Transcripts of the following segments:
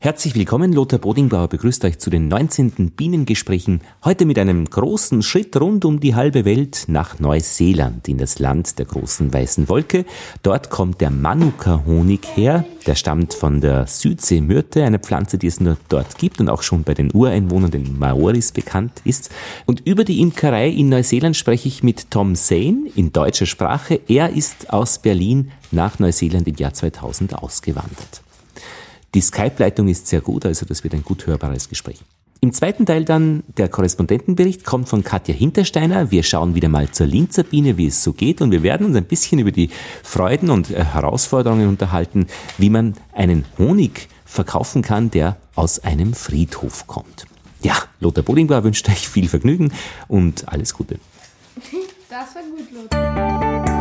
Herzlich willkommen, Lothar Bodingbauer begrüßt euch zu den 19. Bienengesprächen, heute mit einem großen Schritt rund um die halbe Welt nach Neuseeland, in das Land der großen weißen Wolke. Dort kommt der Manuka-Honig her, der stammt von der Südseemyrte, eine Pflanze, die es nur dort gibt und auch schon bei den Ureinwohnern, den Maoris, bekannt ist. Und über die Imkerei in Neuseeland spreche ich mit Tom Zane in deutscher Sprache. Er ist aus Berlin nach Neuseeland im Jahr 2000 ausgewandert. Die Skype-Leitung ist sehr gut, also das wird ein gut hörbares Gespräch. Im zweiten Teil dann der Korrespondentenbericht kommt von Katja Hintersteiner. Wir schauen wieder mal zur Linzer Biene, wie es so geht und wir werden uns ein bisschen über die Freuden und äh, Herausforderungen unterhalten, wie man einen Honig verkaufen kann, der aus einem Friedhof kommt. Ja, Lothar Bodingbar wünscht euch viel Vergnügen und alles Gute. Das war gut, Lothar.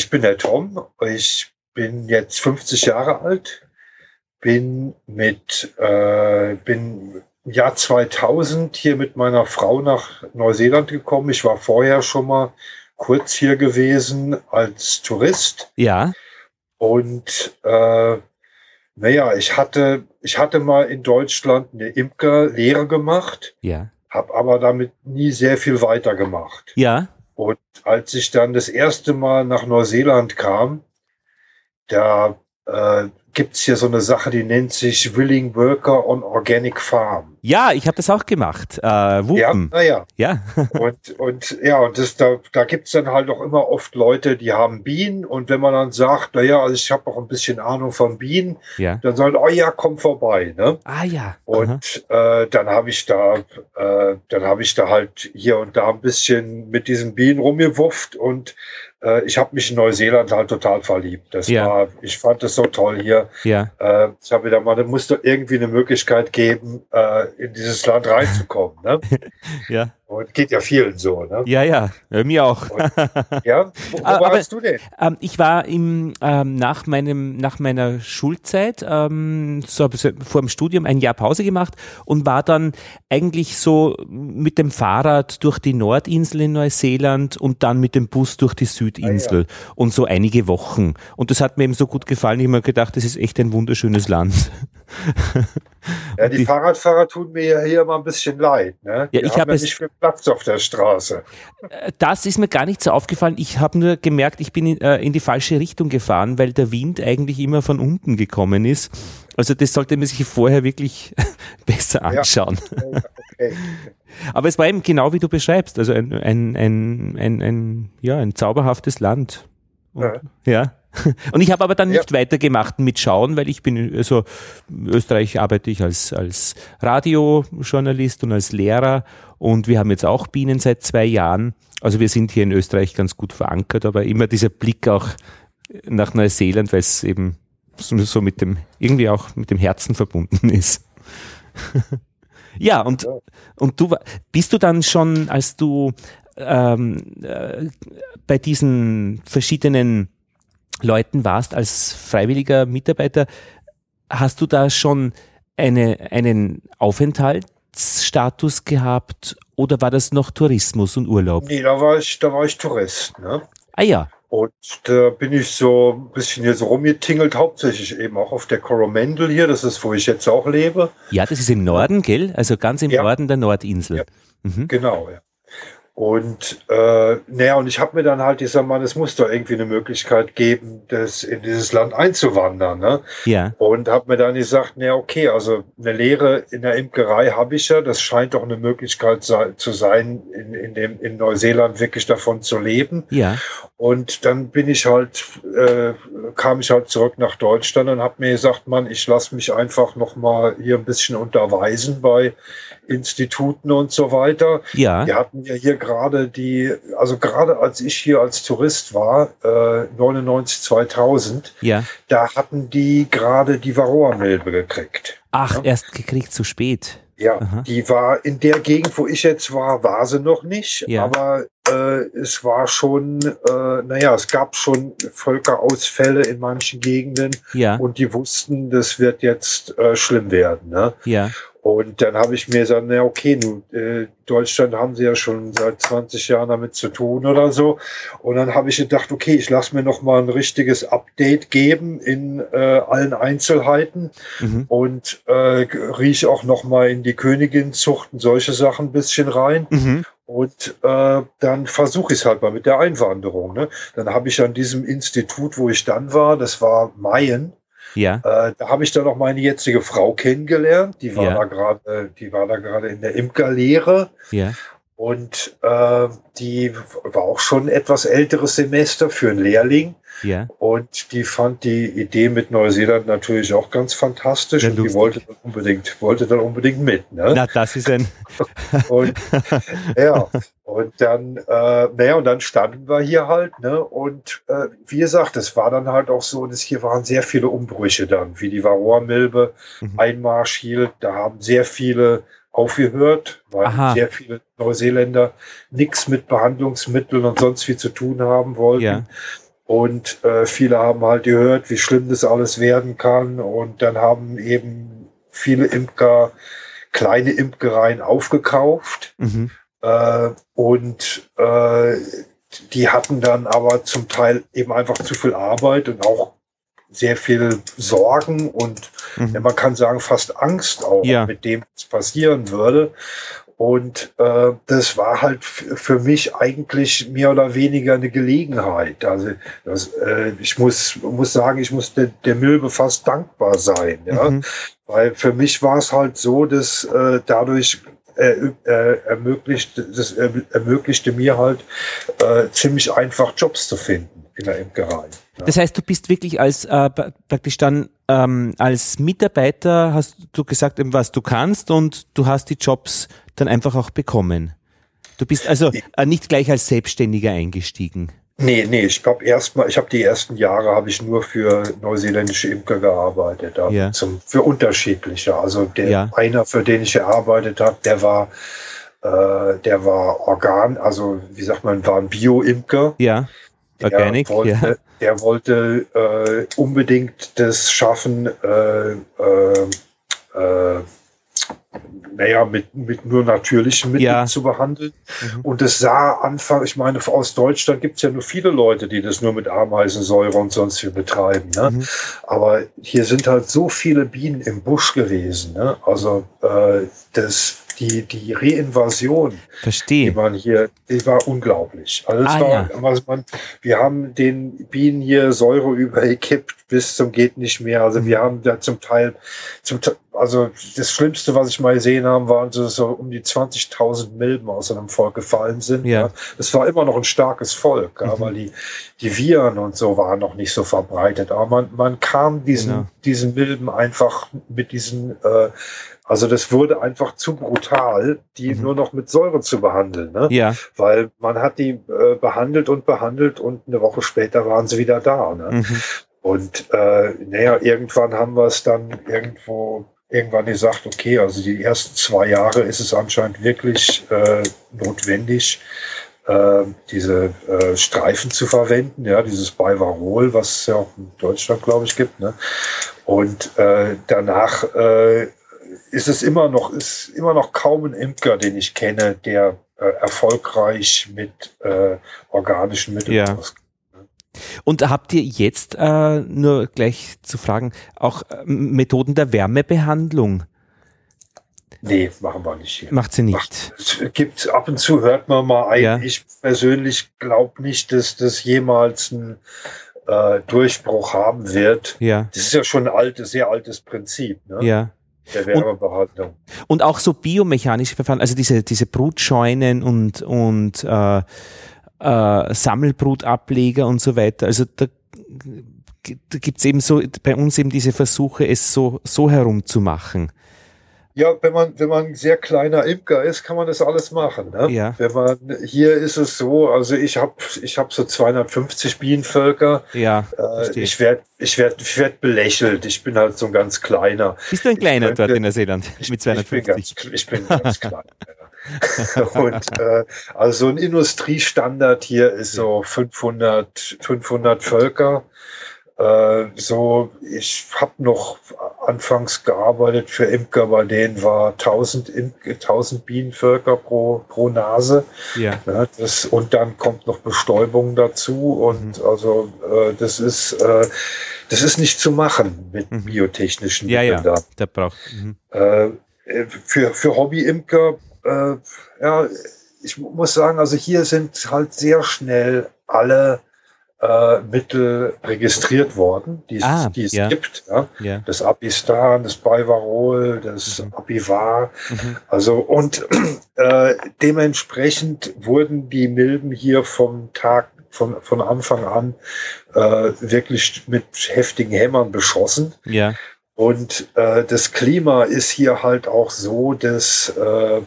Ich bin der Tom, ich bin jetzt 50 Jahre alt, bin mit, äh, bin im Jahr 2000 hier mit meiner Frau nach Neuseeland gekommen. Ich war vorher schon mal kurz hier gewesen als Tourist. Ja. Und äh, naja, ich hatte, ich hatte mal in Deutschland eine Imkerlehre gemacht. Ja. Habe aber damit nie sehr viel weitergemacht. Ja. Und als ich dann das erste Mal nach Neuseeland kam, da äh, gibt es hier so eine Sache, die nennt sich Willing Worker on Organic Farm. Ja, ich habe das auch gemacht. Äh, Wuppen. Ja, ja. ja. und, und ja, und das, da, da gibt's dann halt auch immer oft Leute, die haben Bienen. Und wenn man dann sagt, naja, also ich habe auch ein bisschen Ahnung von Bienen, ja. dann sagen, oh ja, komm vorbei. Ne? Ah ja. Und äh, dann habe ich da, äh, dann habe ich da halt hier und da ein bisschen mit diesen Bienen rumgewufft und äh, ich habe mich in Neuseeland halt total verliebt. Das Ja. war, ich fand das so toll hier. Ja. Äh, ich habe wieder mal, da muss doch irgendwie eine Möglichkeit geben, äh, in dieses Land reinzukommen. Ne? Ja. Und geht ja vielen so. Ne? Ja, ja. ja mir auch. Ja, wo, wo Aber- warst du denn? Ähm, ich war im, ähm, nach, meinem, nach meiner Schulzeit, ähm, so vor dem Studium ein Jahr Pause gemacht und war dann eigentlich so mit dem Fahrrad durch die Nordinsel in Neuseeland und dann mit dem Bus durch die Südinsel und so einige Wochen. Und das hat mir eben so gut gefallen. Ich habe mir gedacht, das ist echt ein wunderschönes Land. Ja, die, die- Fahrradfahrer tun mir ja hier mal ein bisschen leid. Ne? Ja, Die ich haben hab ja nicht viel Platz auf der Straße. Das ist mir gar nicht so aufgefallen. Ich habe nur gemerkt, ich bin in, äh, in die falsche Richtung gefahren, weil der Wind eigentlich immer von unten gekommen ist. Also das sollte man sich vorher wirklich besser anschauen. Okay. Aber es war eben genau wie du beschreibst, also ein, ein, ein, ein, ein, ja, ein zauberhaftes Land. Und, ja. Und ich habe aber dann Ja. nicht weitergemacht mit Schauen, weil ich bin, also in Österreich arbeite ich als, als Radiojournalist und als Lehrer und wir haben jetzt auch Bienen seit zwei Jahren. Also wir sind hier in Österreich ganz gut verankert, aber immer dieser Blick auch nach Neuseeland, weil es eben so mit dem, irgendwie auch mit dem Herzen verbunden ist. ja, und, und du bist du dann schon, als du ähm, äh, bei diesen verschiedenen Leuten warst als freiwilliger Mitarbeiter, hast du da schon eine, einen Aufenthaltsstatus gehabt oder war das noch Tourismus und Urlaub? Nee, da war ich, da war ich Tourist. Ne? Ah ja, Und da bin ich so ein bisschen hier so rumgetingelt, hauptsächlich eben auch auf der Coromandel hier, das ist, wo ich jetzt auch lebe. ja, das ist im Norden, gell? Also ganz im Ja. Norden der Nordinsel. Ja. Mhm. Genau, ja. Und äh, naja, und ich habe mir dann halt gesagt, Mann, es muss doch irgendwie eine Möglichkeit geben, das in dieses Land einzuwandern. Ne? Ja, Und habe mir dann gesagt, na okay, also eine Lehre in der Imkerei habe ich ja, das scheint doch eine Möglichkeit zu sein, in, in, dem, in Neuseeland wirklich davon zu leben. ja, Und dann bin ich halt, äh, kam ich halt zurück nach Deutschland und habe mir gesagt, Mann, ich lasse mich einfach noch mal hier ein bisschen unterweisen bei Instituten und so weiter. Ja. Wir hatten ja hier gerade die, also gerade als ich hier als Tourist war, äh, 99, 2000, Ja. da hatten die gerade die Varroa-Milbe gekriegt. Ach, Ja. erst gekriegt zu spät. Ja, Aha. die war in der Gegend, wo ich jetzt war, war sie noch nicht. Ja. Aber äh, es war schon, äh, naja, es gab schon Völkerausfälle in manchen Gegenden Ja. und die wussten, das wird jetzt äh, schlimm werden. Ne? Ja. Und dann habe ich mir gesagt, na okay, nun, äh, Deutschland haben sie ja schon seit 20 Jahren damit zu tun oder so. Und dann habe ich gedacht, okay, ich lasse mir noch mal ein richtiges Update geben in äh, allen Einzelheiten Mhm. und äh, riech auch noch mal in die Königinzucht und solche Sachen ein bisschen rein. Mhm. Und äh, dann versuche ich es halt mal mit der Einwanderung. Ne? Dann habe ich an diesem Institut, wo ich dann war, das war Mayen, Ja. äh, da habe ich dann auch meine jetzige Frau kennengelernt. Die war Ja. da gerade, die war da gerade in der Imkerlehre Ja. und äh, die war auch schon ein etwas älteres Semester für einen Lehrling. Ja. Und die fand die Idee mit Neuseeland natürlich auch ganz fantastisch Ja, und die wollte dann unbedingt, wollte dann unbedingt mit. Ne? Na, das ist ein. Und ja, und dann, äh, naja, und dann standen wir hier halt, ne? Und äh, wie gesagt, es war dann halt auch so, dass hier waren sehr viele Umbrüche dann, wie die Varroa-Milbe Mhm. Einmarsch hielt. Da haben sehr viele aufgehört, weil Aha. sehr viele Neuseeländer nichts mit Behandlungsmitteln und sonst wie zu tun haben wollten. Ja. Und äh, viele haben halt gehört, wie schlimm das alles werden kann. Und dann haben eben viele Imker kleine Imkereien aufgekauft. Mhm. Äh, und äh, die hatten dann aber zum Teil eben einfach zu viel Arbeit und auch sehr viel Sorgen und Mhm. man kann sagen fast Angst auch Ja. mit dem, was passieren würde. Und äh, das war halt für mich eigentlich mehr oder weniger eine Gelegenheit. Also das, äh, ich muss, muss sagen, ich muss der, der Milbe fast dankbar sein. Ja? Mhm. Weil für mich war es halt so, dass äh, dadurch äh, äh, ermöglicht, das ermöglichte mir halt äh, ziemlich einfach Jobs zu finden in der Imkerei. Das heißt, du bist wirklich als äh, pra- praktisch dann ähm, als Mitarbeiter hast du gesagt, was du kannst und du hast die Jobs dann einfach auch bekommen. Du bist also äh, nicht gleich als Selbstständiger eingestiegen. Nee, nee, ich habe erstmal, ich habe die ersten Jahre habe ich nur für neuseeländische Imker gearbeitet, Ja. zum, für unterschiedliche. Also der Ja. einer, für den ich gearbeitet habe, der war, äh, der war Organ, also wie sagt man, war ein Bio-Imker. Ja, Der Organic, wollte, ja. der wollte äh, unbedingt das schaffen, äh, äh, äh, naja, mit, mit nur natürlichen Mitteln Ja. zu behandeln. Mhm. Und es sah Anfang, ich meine, aus Deutschland gibt es ja nur viele Leute, die das nur mit Ameisensäure und sonst wie betreiben. Ne? Mhm. Aber hier sind halt so viele Bienen im Busch gewesen. Ne? Also äh, das, die, die Reinvasion, die Verstehe. man hier, die war unglaublich. Also Ah, war, ja. also man, wir haben den Bienen hier Säure übergekippt bis zum geht nicht mehr. Also Mhm. wir haben da zum Teil, zum, also das Schlimmste, was ich mal gesehen habe, waren so, so um die 20.000 Milben aus einem Volk gefallen sind. Ja. Es war immer noch ein starkes Volk, Mhm. aber die, die Viren und so waren noch nicht so verbreitet. Aber man, man kam diesen, Genau. diesen Milben einfach mit diesen, äh, also das wurde einfach zu brutal, die Mhm. nur noch mit Säure zu behandeln. Ne? Ja. Weil man hat die äh, behandelt und behandelt und eine Woche später waren sie wieder da. Ne? Mhm. Und äh, naja, irgendwann haben wir es dann irgendwo irgendwann gesagt, okay, also die ersten zwei Jahre ist es anscheinend wirklich äh, notwendig, äh, diese äh, Streifen zu verwenden, ja, dieses Bivarol, was es ja auch in Deutschland, glaube ich, gibt. Ne? Und äh, danach äh, ist es immer noch, ist immer noch kaum ein Imker, den ich kenne, der äh, erfolgreich mit äh, organischen Mitteln Ja. auskommt. Und habt ihr jetzt, äh, nur gleich zu fragen, auch äh, Methoden der Wärmebehandlung? Nee, machen wir nicht hier. Macht sie nicht. Es gibt ab und zu hört man mal ein. Ja. Ich persönlich glaube nicht, dass das jemals einen äh, Durchbruch haben wird. Ja, Das ist ja schon ein altes, sehr altes Prinzip ne? ja. Wärmebehandlung. Und auch so biomechanische Verfahren, also diese, diese Brutscheunen und, und äh, äh, Sammelbrutableger und so weiter. Also da, da gibt's eben so bei uns eben diese Versuche, es so, so herumzumachen. Ja, wenn man, wenn man ein sehr kleiner Imker ist, kann man das alles machen. Ne? Ja. Wenn man, hier ist es so, also ich habe ich hab so 250 Bienenvölker. Ja, Äh, ich werde ich werd, ich werd belächelt. Ich bin halt so ein ganz kleiner. Bist du ein kleiner könnte- dort in Neuseeland mit ich bin 250? ganz, ich bin ganz klein. Und äh, also ein Industriestandard hier ist so 500, 500 Völker. Äh, so, ich habe noch anfangs gearbeitet für Imker, bei denen war 1000, Im 1000 Bienenvölker pro, pro Nase. Ja. Ja, das, und dann kommt noch Bestäubung dazu und Mhm. also äh, das ist äh, das ist nicht zu machen mit Mhm. biotechnischen Ja, ja, da. der braucht. Mhm. Äh, äh, für, für Hobbyimker, äh, ja, ich mu- muss sagen, also hier sind halt sehr schnell alle äh, Mittel registriert worden, die, es- Ah, die es ja. gibt. Ja? Ja. Das Apistan, das Bivarol, das Mhm. Apivar. Mhm. Also und äh, dementsprechend wurden die Milben hier vom Tag von, von Anfang an äh, wirklich mit heftigen Hämmern beschossen. Ja. Und äh, das Klima ist hier halt auch so, dass äh,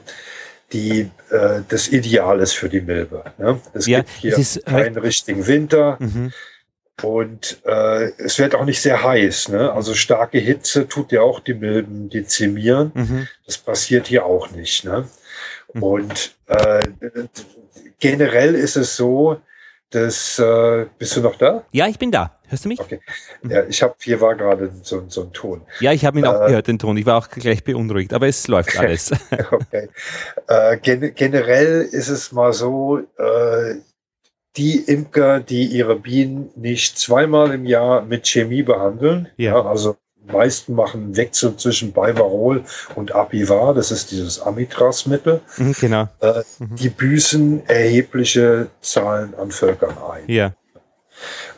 die, äh, das Ideal ist für die Milbe. Ne? Es Ja, gibt hier es ist keinen richtigen Winter Mhm. und äh, es wird auch nicht sehr heiß. Ne? Also starke Hitze tut ja auch die Milben dezimieren. Mhm. Das passiert hier auch nicht. Ne? Mhm. Und äh, generell ist es so, dass äh, bist du noch da? Ja, ich bin da. Hörst du mich? Okay. Ja, ich habe hier war gerade so, so ein Ton. Ja, ich habe ihn auch Äh, gehört, den Ton. Ich war auch gleich beunruhigt, aber es läuft alles. Okay. Äh, gen generell ist es mal so, äh, die Imker, die ihre Bienen nicht zweimal im Jahr mit Chemie behandeln, Ja. also die meisten machen einen Wechsel zwischen Bivarol und Apivar, das ist dieses Amitras-Mittel, Mhm, genau. äh, Mhm. die büßen erhebliche Zahlen an Völkern ein. Ja.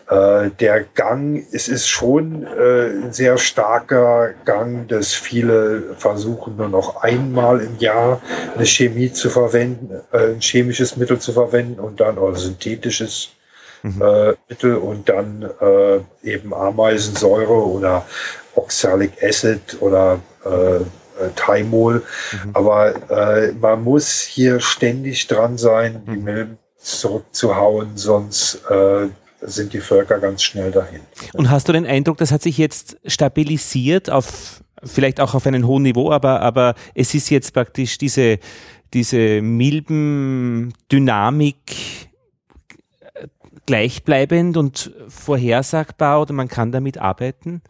Äh, der Gang, es ist schon äh, ein sehr starker Gang, dass viele versuchen nur noch einmal im Jahr eine Chemie zu verwenden, äh, ein chemisches Mittel zu verwenden und dann oder synthetisches Mhm. äh, Mittel und dann äh, eben Ameisensäure oder Oxalic Acid oder äh, äh, Thymol. Mhm. Aber äh, man muss hier ständig dran sein, die Mhm. Milben zurückzuhauen, sonst äh, sind die Völker ganz schnell dahin. Und hast du den Eindruck, das hat sich jetzt stabilisiert auf vielleicht auch auf einem hohen Niveau, aber, aber es ist jetzt praktisch diese, diese Milben-Dynamik äh, gleichbleibend und vorhersagbar oder man kann damit arbeiten?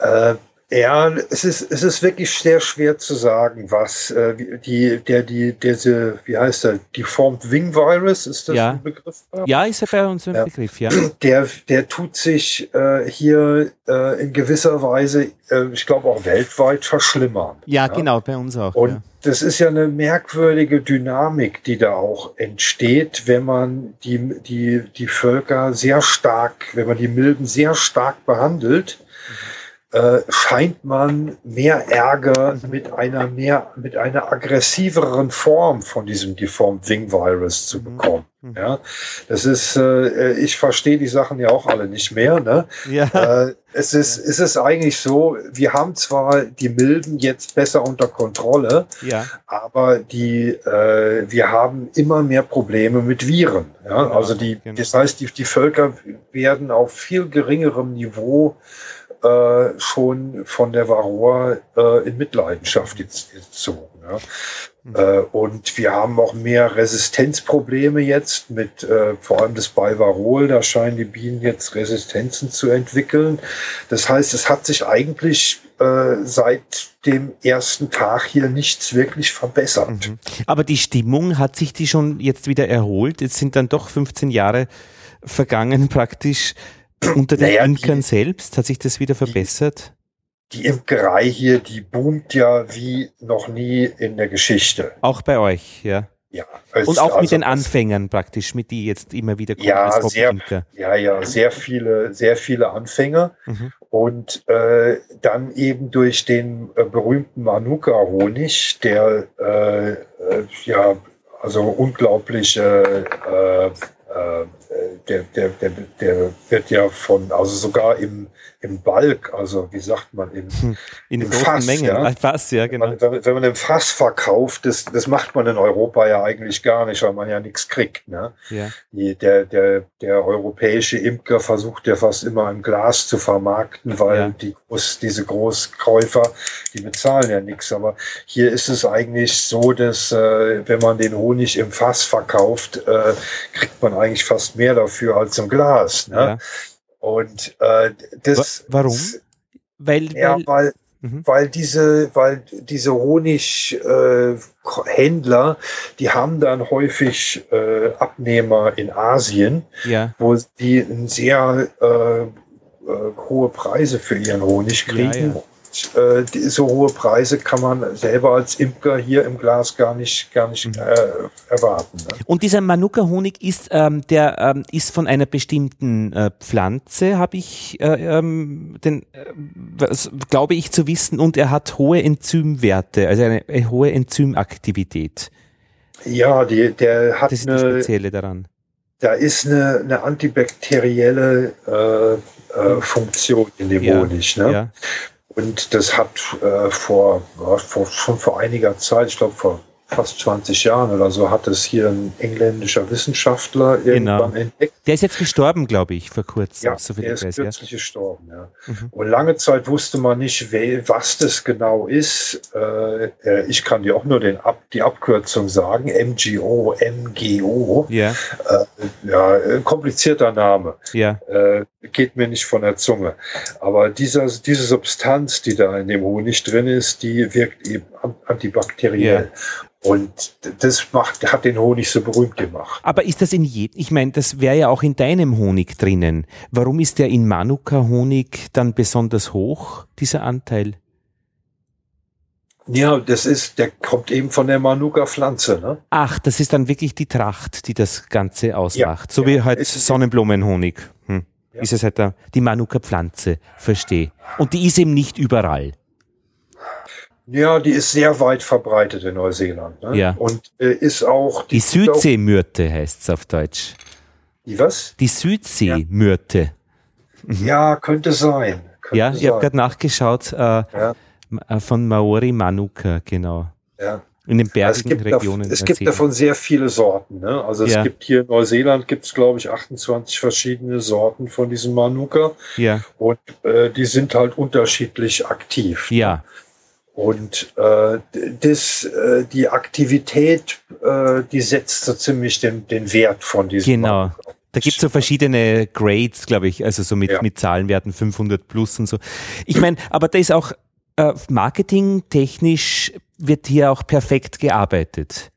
Äh, ja, es ist, es ist wirklich sehr schwer zu sagen, was äh, wie- die, der, die, diese, wie heißt der, Deformed Wing Virus, ist das Ja. ein Begriff? Ja, ist ja bei uns ein Ja. Begriff, ja. Der, der tut sich äh, hier äh, in gewisser Weise, äh, ich glaube auch weltweit, verschlimmern. Ja, genau, bei uns auch. Und ja. das ist ja eine merkwürdige Dynamik, die da auch entsteht, wenn man die, die, die Völker sehr stark, wenn man die Milben sehr stark behandelt, äh, scheint man mehr Ärger mit einer mehr, mit einer aggressiveren Form von diesem Deformed Wing Virus zu Mhm. bekommen. Mhm. Ja, das ist, äh, ich verstehe die Sachen ja auch alle nicht mehr, ne? ja. äh, es ist, es ist eigentlich so, wir haben zwar die Milben jetzt besser unter Kontrolle, ja. aber die, äh, wir haben immer mehr Probleme mit Viren. Ja? Genau, also die, genau. das heißt, die, die Völker werden auf viel geringerem Niveau äh, schon von der Varroa äh, in Mitleidenschaft gez- gezogen. Ja? Mhm. Äh, und wir haben auch mehr Resistenzprobleme jetzt mit äh, vor allem das Bivarol. Da scheinen die Bienen jetzt Resistenzen zu entwickeln. Das heißt, es hat sich eigentlich äh, seit dem ersten Tag hier nichts wirklich verbessert. Mhm. Aber die Stimmung, hat sich die schon jetzt wieder erholt? Jetzt sind dann doch 15 Jahre vergangen praktisch unter den Naja, die- Imkern selbst. Hat sich das wieder verbessert? Die Imkerei hier, die boomt ja wie noch nie in der Geschichte. Auch bei euch, ja. Ja, Und auch mit also den das- Anfängern praktisch, mit die jetzt immer wieder kommen Ja, sehr-. Ja, ja, sehr viele, sehr viele Anfänger. Mhm. Und äh, dann eben durch den äh, berühmten Manuka-Honig, der äh, äh, ja also unglaubliche äh, äh, der, der, der, der wird ja von, also sogar im, im Balk, also wie sagt man, im, hm, in im Fass, Mengen, ja? Fass, ja, genau. Wenn man, wenn man im Fass verkauft, das, das macht man in Europa ja eigentlich gar nicht, weil man ja nichts kriegt. Ne? Ja. Die, der, der, der europäische Imker versucht ja fast immer im Glas zu vermarkten, weil ja. die groß, diese Großkäufer, die bezahlen ja nichts. Aber hier ist es eigentlich so, dass äh, wenn man den Honig im Fass verkauft, äh, kriegt man eigentlich fast mehr dafür als im Glas. Ne? Ja. Und äh, das. Warum? Weil, ja, weil, weil, mhm. weil diese, weil diese Honighändler, äh, die haben dann häufig äh, Abnehmer in Asien, ja. wo die sehr äh, äh, hohe Preise für ihren Honig kriegen. Ja, äh, die, so hohe Preise kann man selber als Imker hier im Glas gar nicht, gar nicht mhm. äh, erwarten. Ne? Und dieser Manuka-Honig ist, ähm, der ähm, ist von einer bestimmten äh, Pflanze, habe ich, äh, ähm, den, äh, glaube ich zu wissen, und er hat hohe Enzymwerte, also eine, eine hohe Enzymaktivität. Ja, die, der hat das ist eine, das Spezielle daran. Da ist eine, eine antibakterielle äh, äh, Funktion in dem ja, Honig. Ne? Ja. Und das hat äh, vor, vor, schon vor einiger Zeit, ich glaube vor fast 20 Jahren oder so hat es hier ein engländischer Wissenschaftler irgendwann genau. entdeckt. Der ist jetzt gestorben, glaube ich, vor kurzem. Ja, so der ist weiß, kürzlich ja. gestorben, ja. Mhm. Und lange Zeit wusste man nicht, was das genau ist. Äh, äh, ich kann dir auch nur den Ab, die Abkürzung sagen, MGO, MGO. Ja. Äh, ja, komplizierter Name. Ja. Geht mir nicht von der Zunge. Aber dieser, diese Substanz, die da in dem Honig drin ist, die wirkt eben antibakteriell. Ja. Und das macht, hat den Honig so berühmt gemacht. Aber ist das in jedem, ich meine, das wäre ja auch in deinem Honig drinnen. Warum ist der in Manuka-Honig dann besonders hoch, dieser Anteil? Ja, das ist, der kommt eben von der Manuka-Pflanze. Ne? Ach, das ist dann wirklich die Tracht, die das Ganze ausmacht. Ja, so ja, wie halt Sonnenblumenhonig. Hm. Ja. Ist es halt die Manuka-Pflanze, verstehe. Und die ist eben nicht überall. Ja, die ist sehr weit verbreitet in Neuseeland. Ne? Ja. Und äh, ist auch. Die, die Südseemyrte heißt es auf Deutsch. Die was? Die Südseemyrte. Mhm. Ja, könnte sein. Könnte ja, ich habe gerade nachgeschaut. Äh, ja. Äh, von Maori Manuka, genau. Ja. In den bergigen es Regionen. Da, es gibt davon sehr viele Sorten. Ne? Also es ja. gibt hier in Neuseeland gibt es, glaube ich, 28 verschiedene Sorten von diesem Manuka. Ja. Und äh, die sind halt unterschiedlich aktiv. Ne? Ja. Ne? Und äh, das, äh, die Aktivität, äh, die setzt so ziemlich den, den Wert von diesem. Genau. Da gibt es so verschiedene Grades, glaube ich, also so mit, ja. mit Zahlenwerten 500 plus und so. Ich meine, aber da ist auch äh, marketingtechnisch wird hier auch perfekt gearbeitet.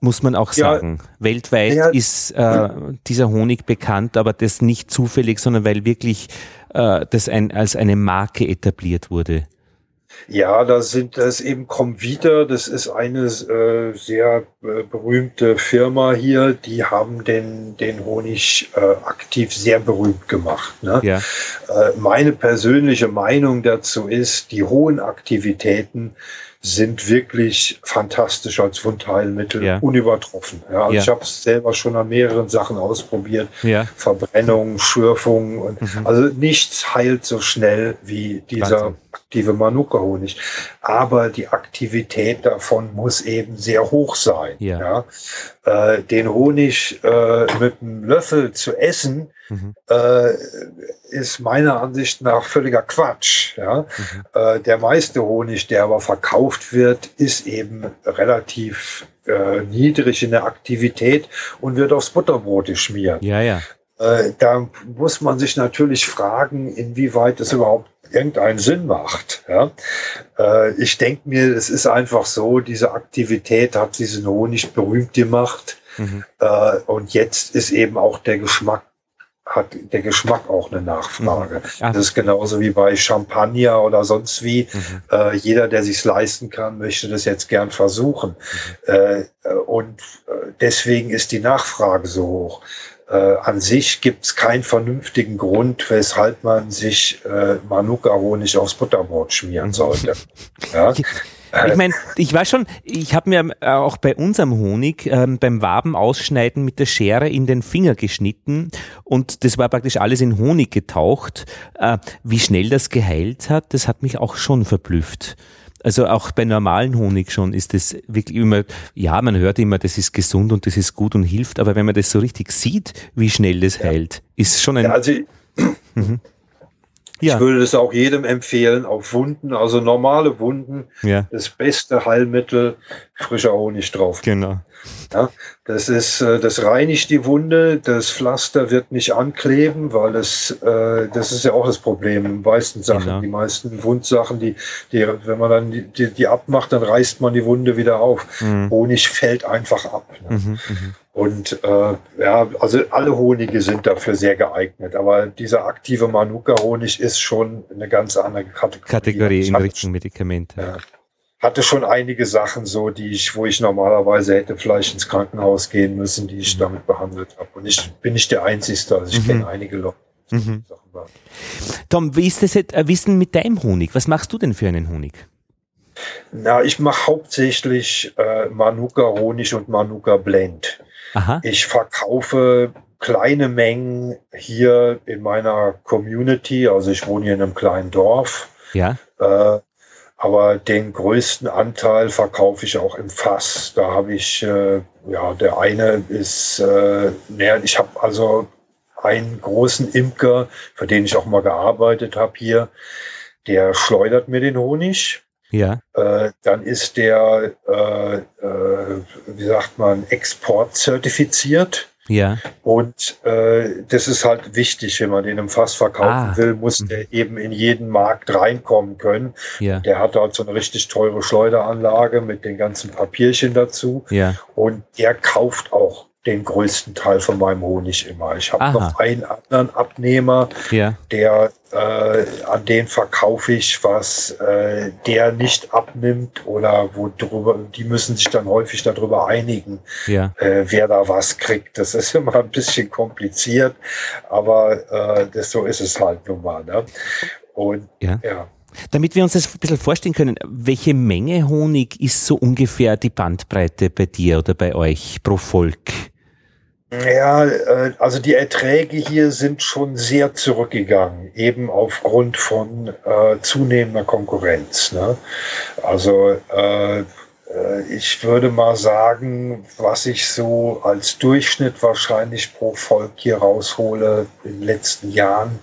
Muss man auch sagen. Ja, Weltweit ja, ist äh, dieser Honig bekannt, aber das nicht zufällig, sondern weil wirklich äh, das ein, als eine Marke etabliert wurde. Ja, da sind das eben Comvita, das ist eine äh, sehr äh, berühmte Firma hier, die haben den, den Honig äh, aktiv sehr berühmt gemacht. Ne? Ja. Äh, meine persönliche Meinung dazu ist, die hohen Aktivitäten sind wirklich fantastisch als Wundheilmittel, ja. unübertroffen. Ja, also ja. Ich habe es selber schon an mehreren Sachen ausprobiert. Ja. Verbrennung, Schürfung. Und, mhm. Also nichts heilt so schnell wie dieser Wahnsinn. Aktive Manuka-Honig. Aber die Aktivität davon muss eben sehr hoch sein. Ja. Äh, den Honig äh, mit einem Löffel zu essen, mhm. äh, ist meiner Ansicht nach völliger Quatsch. Ja? Mhm. Äh, der meiste Honig, der aber verkauft wird, ist eben relativ äh, niedrig in der Aktivität und wird aufs Butterbrot geschmiert. Ja, ja. Äh, da muss man sich natürlich fragen, inwieweit es überhaupt irgendeinen Sinn macht. Ja? Äh, ich denke mir, es ist einfach so, diese Aktivität hat diesen Honig berühmt gemacht. Mhm. Äh, und jetzt ist eben auch der Geschmack hat der Geschmack auch eine Nachfrage. Mhm. Das ist genauso wie bei Champagner oder sonst wie. Mhm. Äh, jeder, der sich's leisten kann, möchte das jetzt gern versuchen. Mhm. Äh, und äh, deswegen ist die Nachfrage so hoch. Äh, an sich gibt es keinen vernünftigen Grund, weshalb man sich äh, Manuka-Honig aufs Butterbrot schmieren sollte. ja? Ich meine, ich weiß schon, ich habe mir auch bei unserem Honig ähm, beim Waben ausschneiden mit der Schere in den Finger geschnitten und das war praktisch alles in Honig getaucht. Äh, wie schnell das geheilt hat, das hat mich auch schon verblüfft. Also auch bei normalen Honig schon ist das wirklich immer, ja, man hört immer, das ist gesund und das ist gut und hilft, aber wenn man das so richtig sieht, wie schnell das heilt, ist schon ein. Ja, also mhm. Ja. Ich würde das auch jedem empfehlen, auf Wunden, also normale Wunden, ja. das beste Heilmittel, frischer Honig drauf. Genau. Ja, das ist, äh, das reinigt die Wunde, das Pflaster wird nicht ankleben, weil es, äh, das ist ja auch das Problem in meisten Sachen. Genau. Die meisten Wundsachen, die, die, wenn man dann die, die abmacht, dann reißt man die Wunde wieder auf. Mhm. Honig fällt einfach ab. Ne? Mhm, mhm. Und äh, ja, also alle Honige sind dafür sehr geeignet, aber dieser aktive Manuka-Honig ist schon eine ganz andere Kategorie. Kategorie in Richtung Medikamente. Ja hatte schon einige Sachen so, die ich, wo ich normalerweise hätte vielleicht ins Krankenhaus gehen müssen, die ich mhm. damit behandelt habe. Und ich bin nicht der Einzige, also ich mhm. kenne einige Leute. Mhm. Tom, wie ist das jetzt, äh, denn mit deinem Honig? Was machst du denn für einen Honig? Na, ich mache hauptsächlich äh, Manuka Honig und Manuka Blend. Aha. Ich verkaufe kleine Mengen hier in meiner Community. Also ich wohne hier in einem kleinen Dorf. Ja. Äh, aber den größten Anteil verkaufe ich auch im Fass. Da habe ich, äh, ja, der eine ist, äh, naja, ich habe also einen großen Imker, für den ich auch mal gearbeitet habe hier, der schleudert mir den Honig. Ja. Äh, dann ist der, äh, äh, wie sagt man, exportzertifiziert. Ja. Und äh, das ist halt wichtig, wenn man den im Fass verkaufen ah. will, muss mhm. der eben in jeden Markt reinkommen können. Ja. Der hat halt so eine richtig teure Schleuderanlage mit den ganzen Papierchen dazu. Ja. Und der kauft auch den größten Teil von meinem Honig immer. Ich habe noch einen anderen Abnehmer, ja. der äh, an den verkaufe ich, was äh, der nicht abnimmt oder wo drüber, die müssen sich dann häufig darüber einigen, ja. äh, wer da was kriegt. Das ist immer ein bisschen kompliziert, aber äh, das, so ist es halt nun mal. Ne? Und ja. ja. Damit wir uns das ein bisschen vorstellen können, welche Menge Honig ist so ungefähr die Bandbreite bei dir oder bei euch pro Volk? Ja, äh, also die Erträge hier sind schon sehr zurückgegangen, eben aufgrund von äh, zunehmender Konkurrenz. Ne? Also äh, äh, ich würde mal sagen, was ich so als Durchschnitt wahrscheinlich pro Volk hier raushole in den letzten Jahren,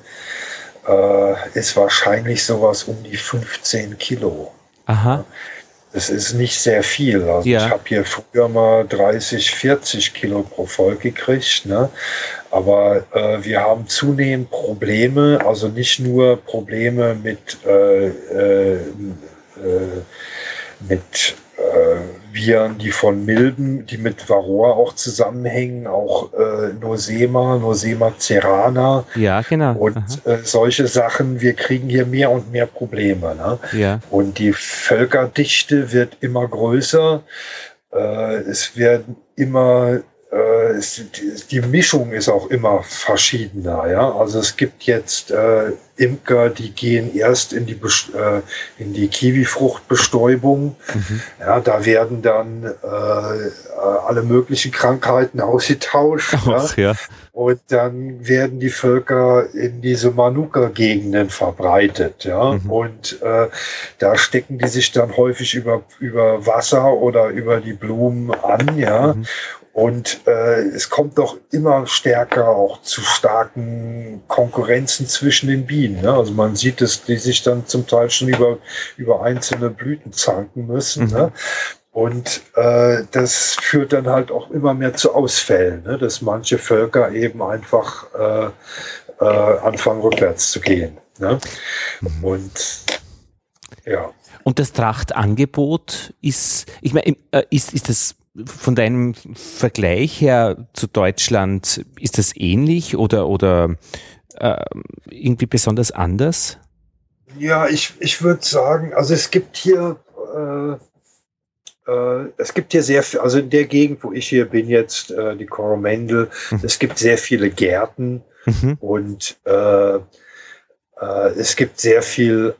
äh, ist wahrscheinlich sowas um die 15 Kilo. Aha. Das ist nicht sehr viel. Also ja. ich habe hier früher mal 30, 40 Kilo pro Volk gekriegt. Ne? Aber äh, wir haben zunehmend Probleme, also nicht nur Probleme mit, äh, äh, äh mit Viren, die von Milben, die mit Varroa auch zusammenhängen, auch äh, Nosema, Nosema cerana. Ja, genau. Und äh, solche Sachen, wir kriegen hier mehr und mehr Probleme. Ne? Ja. Und die Völkerdichte wird immer größer. Äh, es werden immer äh, die Mischung ist auch immer verschiedener. Ja? Also es gibt jetzt äh, Imker, die gehen erst in die, äh, in die Kiwifruchtbestäubung. Mhm. Ja, da werden dann äh, alle möglichen Krankheiten ausgetauscht. Ach, ja. Und dann werden die Völker in diese Manuka-Gegenden verbreitet. Ja? Mhm. Und äh, da stecken die sich dann häufig über, über Wasser oder über die Blumen an. Ja? Mhm. Und äh, es kommt doch immer stärker auch zu starken Konkurrenzen zwischen den Bienen. Ne? Also man sieht es, die sich dann zum Teil schon über, über einzelne Blüten zanken müssen. Mhm. Ne? Und äh, das führt dann halt auch immer mehr zu Ausfällen, ne? dass manche Völker eben einfach äh, äh, anfangen rückwärts zu gehen. Ne? Mhm. Und ja. Und das Trachtangebot ist, ich meine, äh, ist, ist das von deinem Vergleich her zu Deutschland, ist das ähnlich oder, oder äh, irgendwie besonders anders? Ja, ich, ich würde sagen, also es gibt hier, äh, äh, es gibt hier sehr viel, also in der Gegend, wo ich hier bin jetzt, äh, die Coromandel, mhm. es gibt sehr viele Gärten mhm. und äh, äh, es gibt sehr viel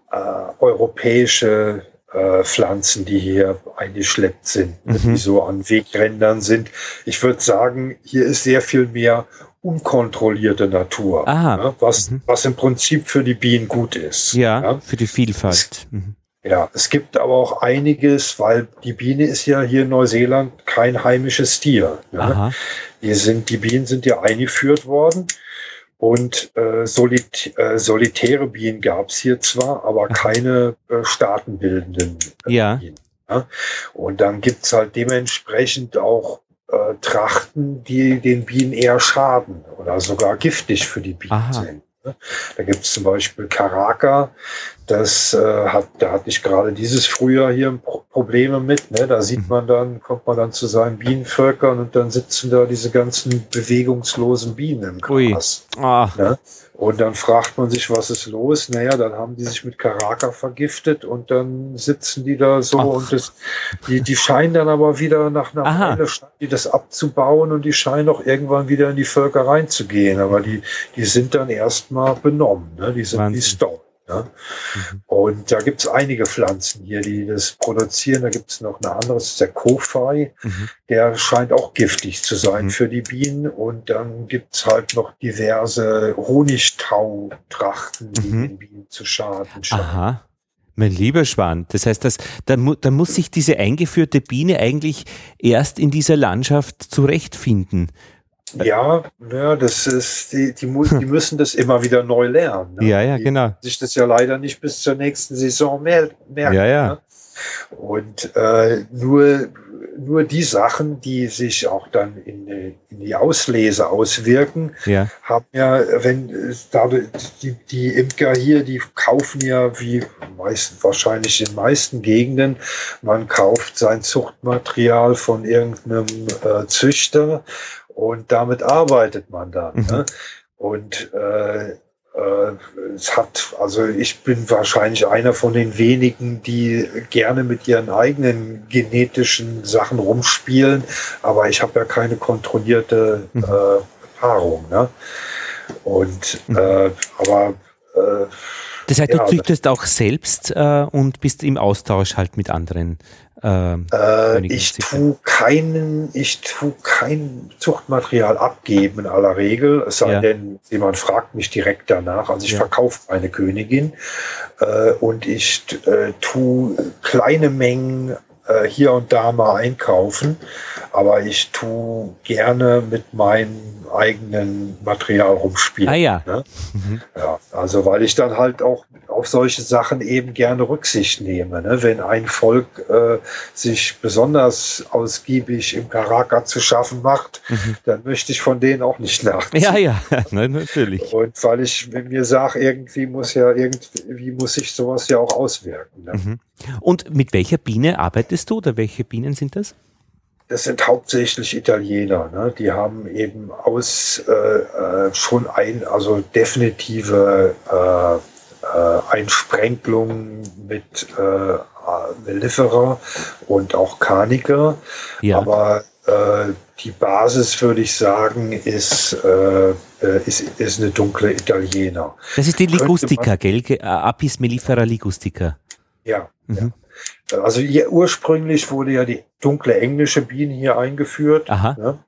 europäische äh, Pflanzen, die hier eingeschleppt sind, mhm. die so an Wegrändern sind. Ich würde sagen, hier ist sehr viel mehr unkontrollierte Natur, Aha. Ne, was, mhm. was im Prinzip für die Bienen gut ist. Ja, ja. für die Vielfalt. Mhm. Ja, es gibt aber auch einiges, weil die Biene ist ja hier in Neuseeland kein heimisches Tier. Ne? Die, sind, die Bienen sind ja eingeführt worden und äh, Solit äh, solitäre Bienen gab es hier zwar, aber keine äh, staatenbildenden äh, ja. Bienen. Ja? Und dann gibt's halt dementsprechend auch äh, Trachten, die den Bienen eher schaden oder sogar giftig für die Bienen Aha. sind. Da gibt es zum Beispiel Karaka, das äh, hat, da hatte ich gerade dieses Frühjahr hier Probleme mit. Ne? Da sieht mhm. man dann, kommt man dann zu seinen Bienenvölkern und dann sitzen da diese ganzen bewegungslosen Bienen im Gras. Ah. Ne? Und dann fragt man sich, was ist los? Naja, dann haben die sich mit Karaka vergiftet und dann sitzen die da so Ach. und das, die, die scheinen dann aber wieder nach einer Aha. Weile die das abzubauen und die scheinen auch irgendwann wieder in die Völker reinzugehen. Aber die, die sind dann erstmal benommen. Ne? Die sind Wahnsinn. wie Stone. Ja? Mhm. Und da gibt es einige Pflanzen hier, die das produzieren. Da gibt es noch eine andere, das ist der Kofei. Mhm. Der scheint auch giftig zu sein mhm. für die Bienen. Und dann gibt es halt noch diverse Honigtautrachten, die mhm. den Bienen zu schaden scheinen. Aha. Mein lieber Schwan, das heißt, dass, da, da muss sich diese eingeführte Biene eigentlich erst in dieser Landschaft zurechtfinden. Ja, ja, das ist, die, die, die müssen das immer wieder neu lernen. Ne? Ja, ja, die genau. Sich das ja leider nicht bis zur nächsten Saison mer merken. Ja, ja. Ne? Und äh, nur, nur die Sachen, die sich auch dann in, in die Auslese auswirken, ja. haben ja, wenn da die, die Imker hier, die kaufen ja wie meisten, wahrscheinlich in meisten Gegenden, man kauft sein Zuchtmaterial von irgendeinem äh, Züchter und damit arbeitet man dann. Mhm. Ne? Und äh, äh, es hat, also ich bin wahrscheinlich einer von den wenigen, die gerne mit ihren eigenen genetischen Sachen rumspielen, aber ich habe ja keine kontrollierte mhm. äh, Paarung. Ne? Und mhm. äh, aber äh, das heißt, du züchtest auch selbst äh, und bist im Austausch halt mit anderen ähm, äh, ich tue keinen, ich tue kein Zuchtmaterial abgeben in aller Regel, es sei ja. denn, jemand fragt mich direkt danach. Also ich ja. verkaufe meine Königin äh, und ich äh, tue kleine Mengen äh, hier und da mal einkaufen, aber ich tue gerne mit meinem eigenen Material rumspielen. Ah ja. Ne? Mhm. ja. Also weil ich dann halt auch auf solche Sachen eben gerne Rücksicht nehme. Ne? Wenn ein Volk äh, sich besonders ausgiebig im Charakter zu schaffen macht, mhm. dann möchte ich von denen auch nicht nachziehen. Ja, ja, Nein, natürlich. Und weil ich mir sage, irgendwie muss ja irgendwie muss sich sowas ja auch auswirken. Ne? Mhm. Und mit welcher Biene arbeitest du oder welche Bienen sind das? Das sind hauptsächlich Italiener. Ne? Die haben eben aus äh, äh schon ein, also definitive äh, äh, Einsprenkelungen mit äh, Mellifera und auch Carniger. Ja. Aber äh, die Basis, würde ich sagen, ist, äh, ist, ist eine dunkle Italiener. Das ist die Ligustica, gell? Apis mellifera ligustica. Ja, mhm. ja. Also hier, ursprünglich wurde ja die dunkle englische Biene hier eingeführt. Aha. Ne?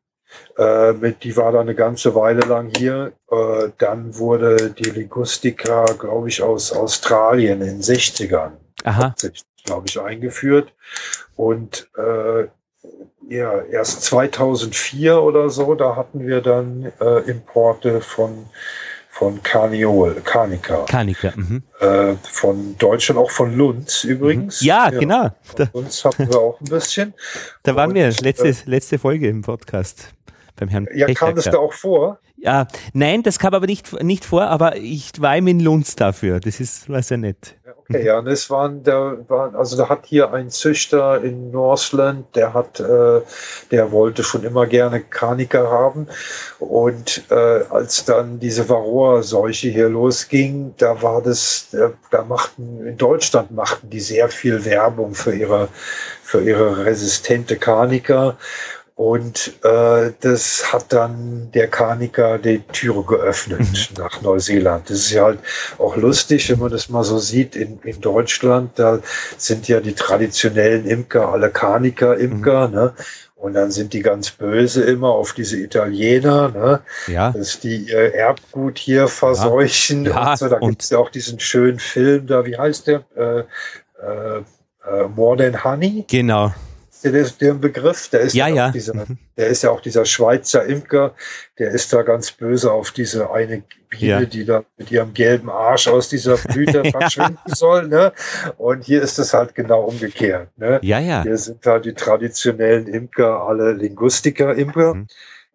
Äh, mit, die war da eine ganze Weile lang hier. Äh, dann wurde die Ligustica, glaube ich, aus Australien in den 60ern, glaube ich, eingeführt. Und äh, ja, erst 2004 oder so, da hatten wir dann äh, Importe von von Carniol, Carnica. Carnica, mhm. äh, Von Deutschland, auch von Lunds übrigens. Mhm. Ja, ja, genau. Von Lunds hatten wir auch ein bisschen. Da waren Und, wir, letzte, äh, letzte Folge im Podcast beim Herrn Ja, Pechacker. kam das da auch vor? Ja, nein, das kam aber nicht, nicht vor, aber ich war ihm in Lunds dafür. Das ist, war sehr nett. Okay, ja, und es waren, da waren, also da hat hier ein Züchter in Northland, der hat, äh, der wollte schon immer gerne Karniker haben. Und äh, als dann diese Varroa-Seuche hier losging, da war das, da, da machten, in Deutschland machten die sehr viel Werbung für ihre, für ihre resistente Karniker. Und äh, das hat dann der Kaniker die Türe geöffnet mhm. nach Neuseeland. Das ist ja halt auch lustig, wenn man das mal so sieht in, in Deutschland. Da sind ja die traditionellen Imker alle Kaniker-Imker. Mhm. Ne? Und dann sind die ganz böse immer auf diese Italiener, ne? ja. dass die ihr Erbgut hier verseuchen. Ja. Ja. Und so. Da gibt es ja auch diesen schönen Film da, wie heißt der? Äh, äh, äh, More Than Honey. Genau der, der Begriff, der ist ja, ja. Dieser, mhm. der ist ja auch dieser Schweizer Imker, der ist da ganz böse auf diese eine Biene, ja. die da mit ihrem gelben Arsch aus dieser Blüte verschwinden soll. Ne? Und hier ist es halt genau umgekehrt. Ne? Ja, ja. Hier sind halt die traditionellen Imker alle Linguistiker-Imker. Mhm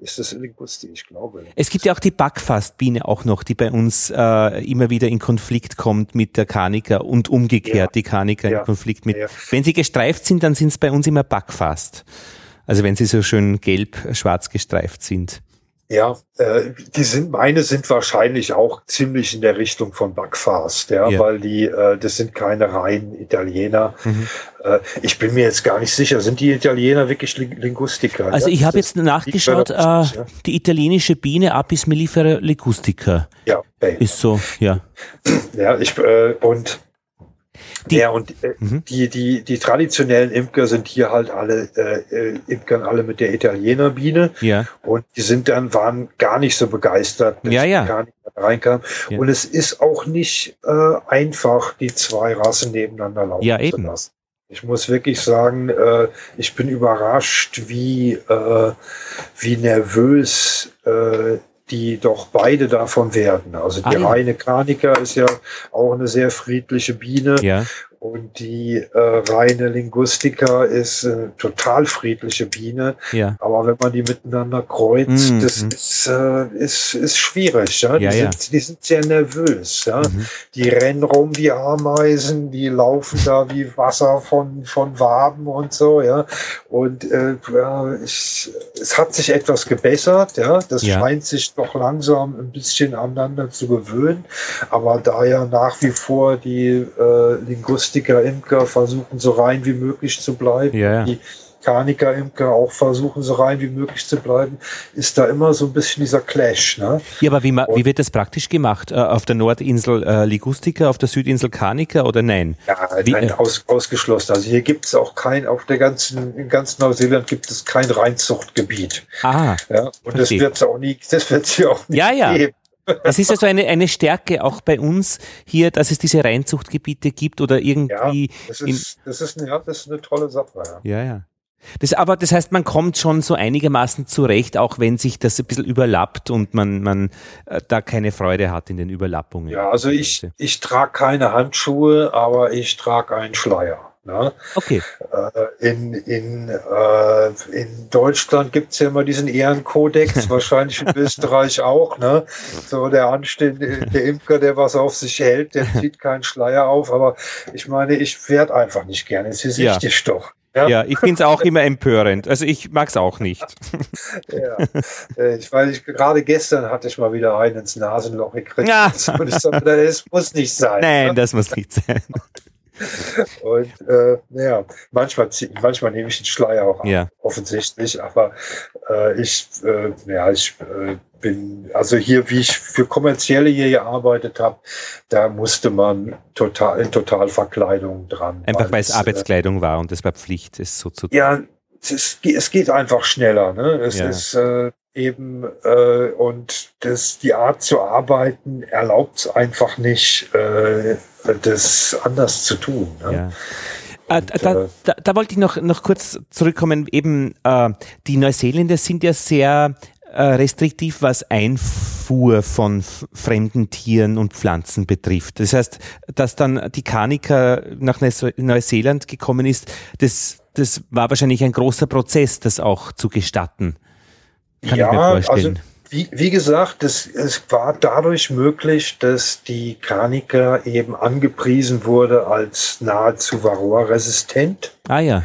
ist das Linguistik, ich glaube. Es gibt ja auch die Backfastbiene auch noch, die bei uns äh, immer wieder in Konflikt kommt mit der Kaniker und umgekehrt ja. die Kaniker ja. in Konflikt mit. Ja. Wenn sie gestreift sind, dann sind es bei uns immer Backfast. Also wenn sie so schön gelb-schwarz gestreift sind. Ja, äh, die sind, meine sind wahrscheinlich auch ziemlich in der Richtung von Backfast, ja, ja. weil die, äh, das sind keine reinen Italiener. Mhm. Äh, ich bin mir jetzt gar nicht sicher, sind die Italiener wirklich Lingustiker? Also ja? ich habe jetzt nachgeschaut, äh, ja? die italienische Biene Apis mellifera ligustica. Ja, okay. ist so, ja. Ja, ich, äh, und die, ja, und äh, mhm. die, die, die traditionellen Imker sind hier halt alle, äh, äh, Imkern alle mit der Italienerbiene. Ja. Und die sind dann, waren gar nicht so begeistert, dass ja, ja. gar nicht reinkam. Ja. Und es ist auch nicht äh, einfach, die zwei Rassen nebeneinander laufen ja, eben. zu lassen. Ich muss wirklich sagen, äh, ich bin überrascht, wie, äh, wie nervös äh, die doch beide davon werden. Also die ah, ja. reine Kraniker ist ja auch eine sehr friedliche Biene. Ja. Und die äh, reine Linguistika ist eine total friedliche Biene. Ja. Aber wenn man die miteinander kreuzt, mhm. das ist, äh, ist, ist schwierig. Ja? Die, ja, Sind, die sind sehr nervös. Ja? Mhm. Die rennen rum wie Ameisen, die laufen da wie Wasser von, von Waben und so. Ja? Und äh, ich, es hat sich etwas gebessert. Ja? Das scheint sich doch langsam ein bisschen aneinander zu gewöhnen. Aber da ja nach wie vor die äh, Linguistik Rustiker Imker versuchen so rein wie möglich zu bleiben. Ja. Die Kaniker Imker auch versuchen so rein wie möglich zu bleiben, ist da immer so ein bisschen dieser Clash. Ne? Ja, aber wie, wie wird das praktisch gemacht? Äh, auf der Nordinsel äh, Ligustica, auf der Südinsel Kanika oder nein? Ja, wie, nein, äh, aus, ausgeschlossen. Also hier gibt es auch kein, auf der ganzen, in ganz Neuseeland gibt es kein Reinzuchtgebiet. Ah. Ja, und das wird es auch nie, das wird hier auch nie ja, ja. geben. Das ist also eine, eine Stärke auch bei uns hier, dass es diese Reinzuchtgebiete gibt oder irgendwie. Ja, das ist, das ist, eine, ja, das ist eine tolle Sache. Ja, ja. ja. Das, aber das heißt, man kommt schon so einigermaßen zurecht, auch wenn sich das ein bisschen überlappt und man, man äh, da keine Freude hat in den Überlappungen. Ja, also ich, ich trage keine Handschuhe, aber ich trage einen Schleier. Ne? Okay. Äh, in, in, äh, in Deutschland gibt's ja immer diesen Ehrenkodex, wahrscheinlich in Österreich auch. Ne? So der anständige der Imker, der was auf sich hält, der zieht keinen Schleier auf. Aber ich meine, ich werde einfach nicht gerne. Es ist ja. richtig doch. Ja, ja ich finde es auch immer empörend. Also ich mag es auch nicht. ja, äh, ich weiß, ich, gerade gestern hatte ich mal wieder einen ins Nasenloch gekriegt. Ja. Und ich sagte, das muss nicht sein. Nein, ne? das muss nicht sein. Und äh, naja, manchmal, manchmal nehme ich den Schleier auch ja. offensichtlich, aber äh, ich, äh, ja, ich äh, bin, also hier, wie ich für kommerzielle hier gearbeitet habe, da musste man total in Totalverkleidung dran. Einfach weil es äh, Arbeitskleidung war und es war Pflicht, es so zu tun. Ja, es, es geht einfach schneller. Ne? Es ja. ist äh, eben äh, und das, die Art zu arbeiten erlaubt es einfach nicht, äh, das anders zu tun. Ne? Ja. Und, da, äh, da, da, wollte ich noch, noch kurz zurückkommen. Eben, äh, die Neuseeländer sind ja sehr äh, restriktiv, was Einfuhr von fremden Tieren und Pflanzen betrifft. Das heißt, dass dann die Kanika nach Neuseeland gekommen ist, das, das war wahrscheinlich ein großer Prozess, das auch zu gestatten. Kann ja. Also wie, wie gesagt, es, es war dadurch möglich, dass die Kranika eben angepriesen wurde als nahezu Varroa-resistent. Ah ja.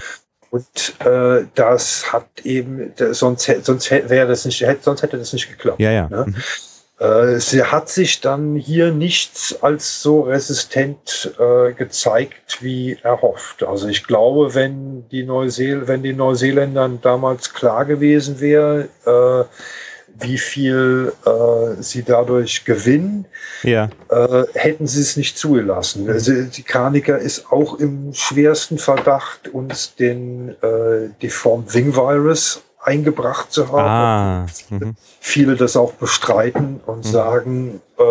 Und äh, das hat eben, sonst, sonst wäre das nicht, sonst hätte das nicht geklappt. Ja, ja. Ne? Mhm. Äh, sie hat sich dann hier nicht als so resistent äh, gezeigt wie erhofft. Also ich glaube, wenn die, Neuseel wenn die Neuseeländern damals klar gewesen wäre, äh, wie viel äh, sie dadurch gewinnen, ja. äh, hätten sie es nicht zugelassen. Mhm. Also die Kraniker ist auch im schwersten Verdacht, uns den äh, Deformed Wing Virus eingebracht zu haben. Ah, mhm. Viele das auch bestreiten und mhm. sagen, äh,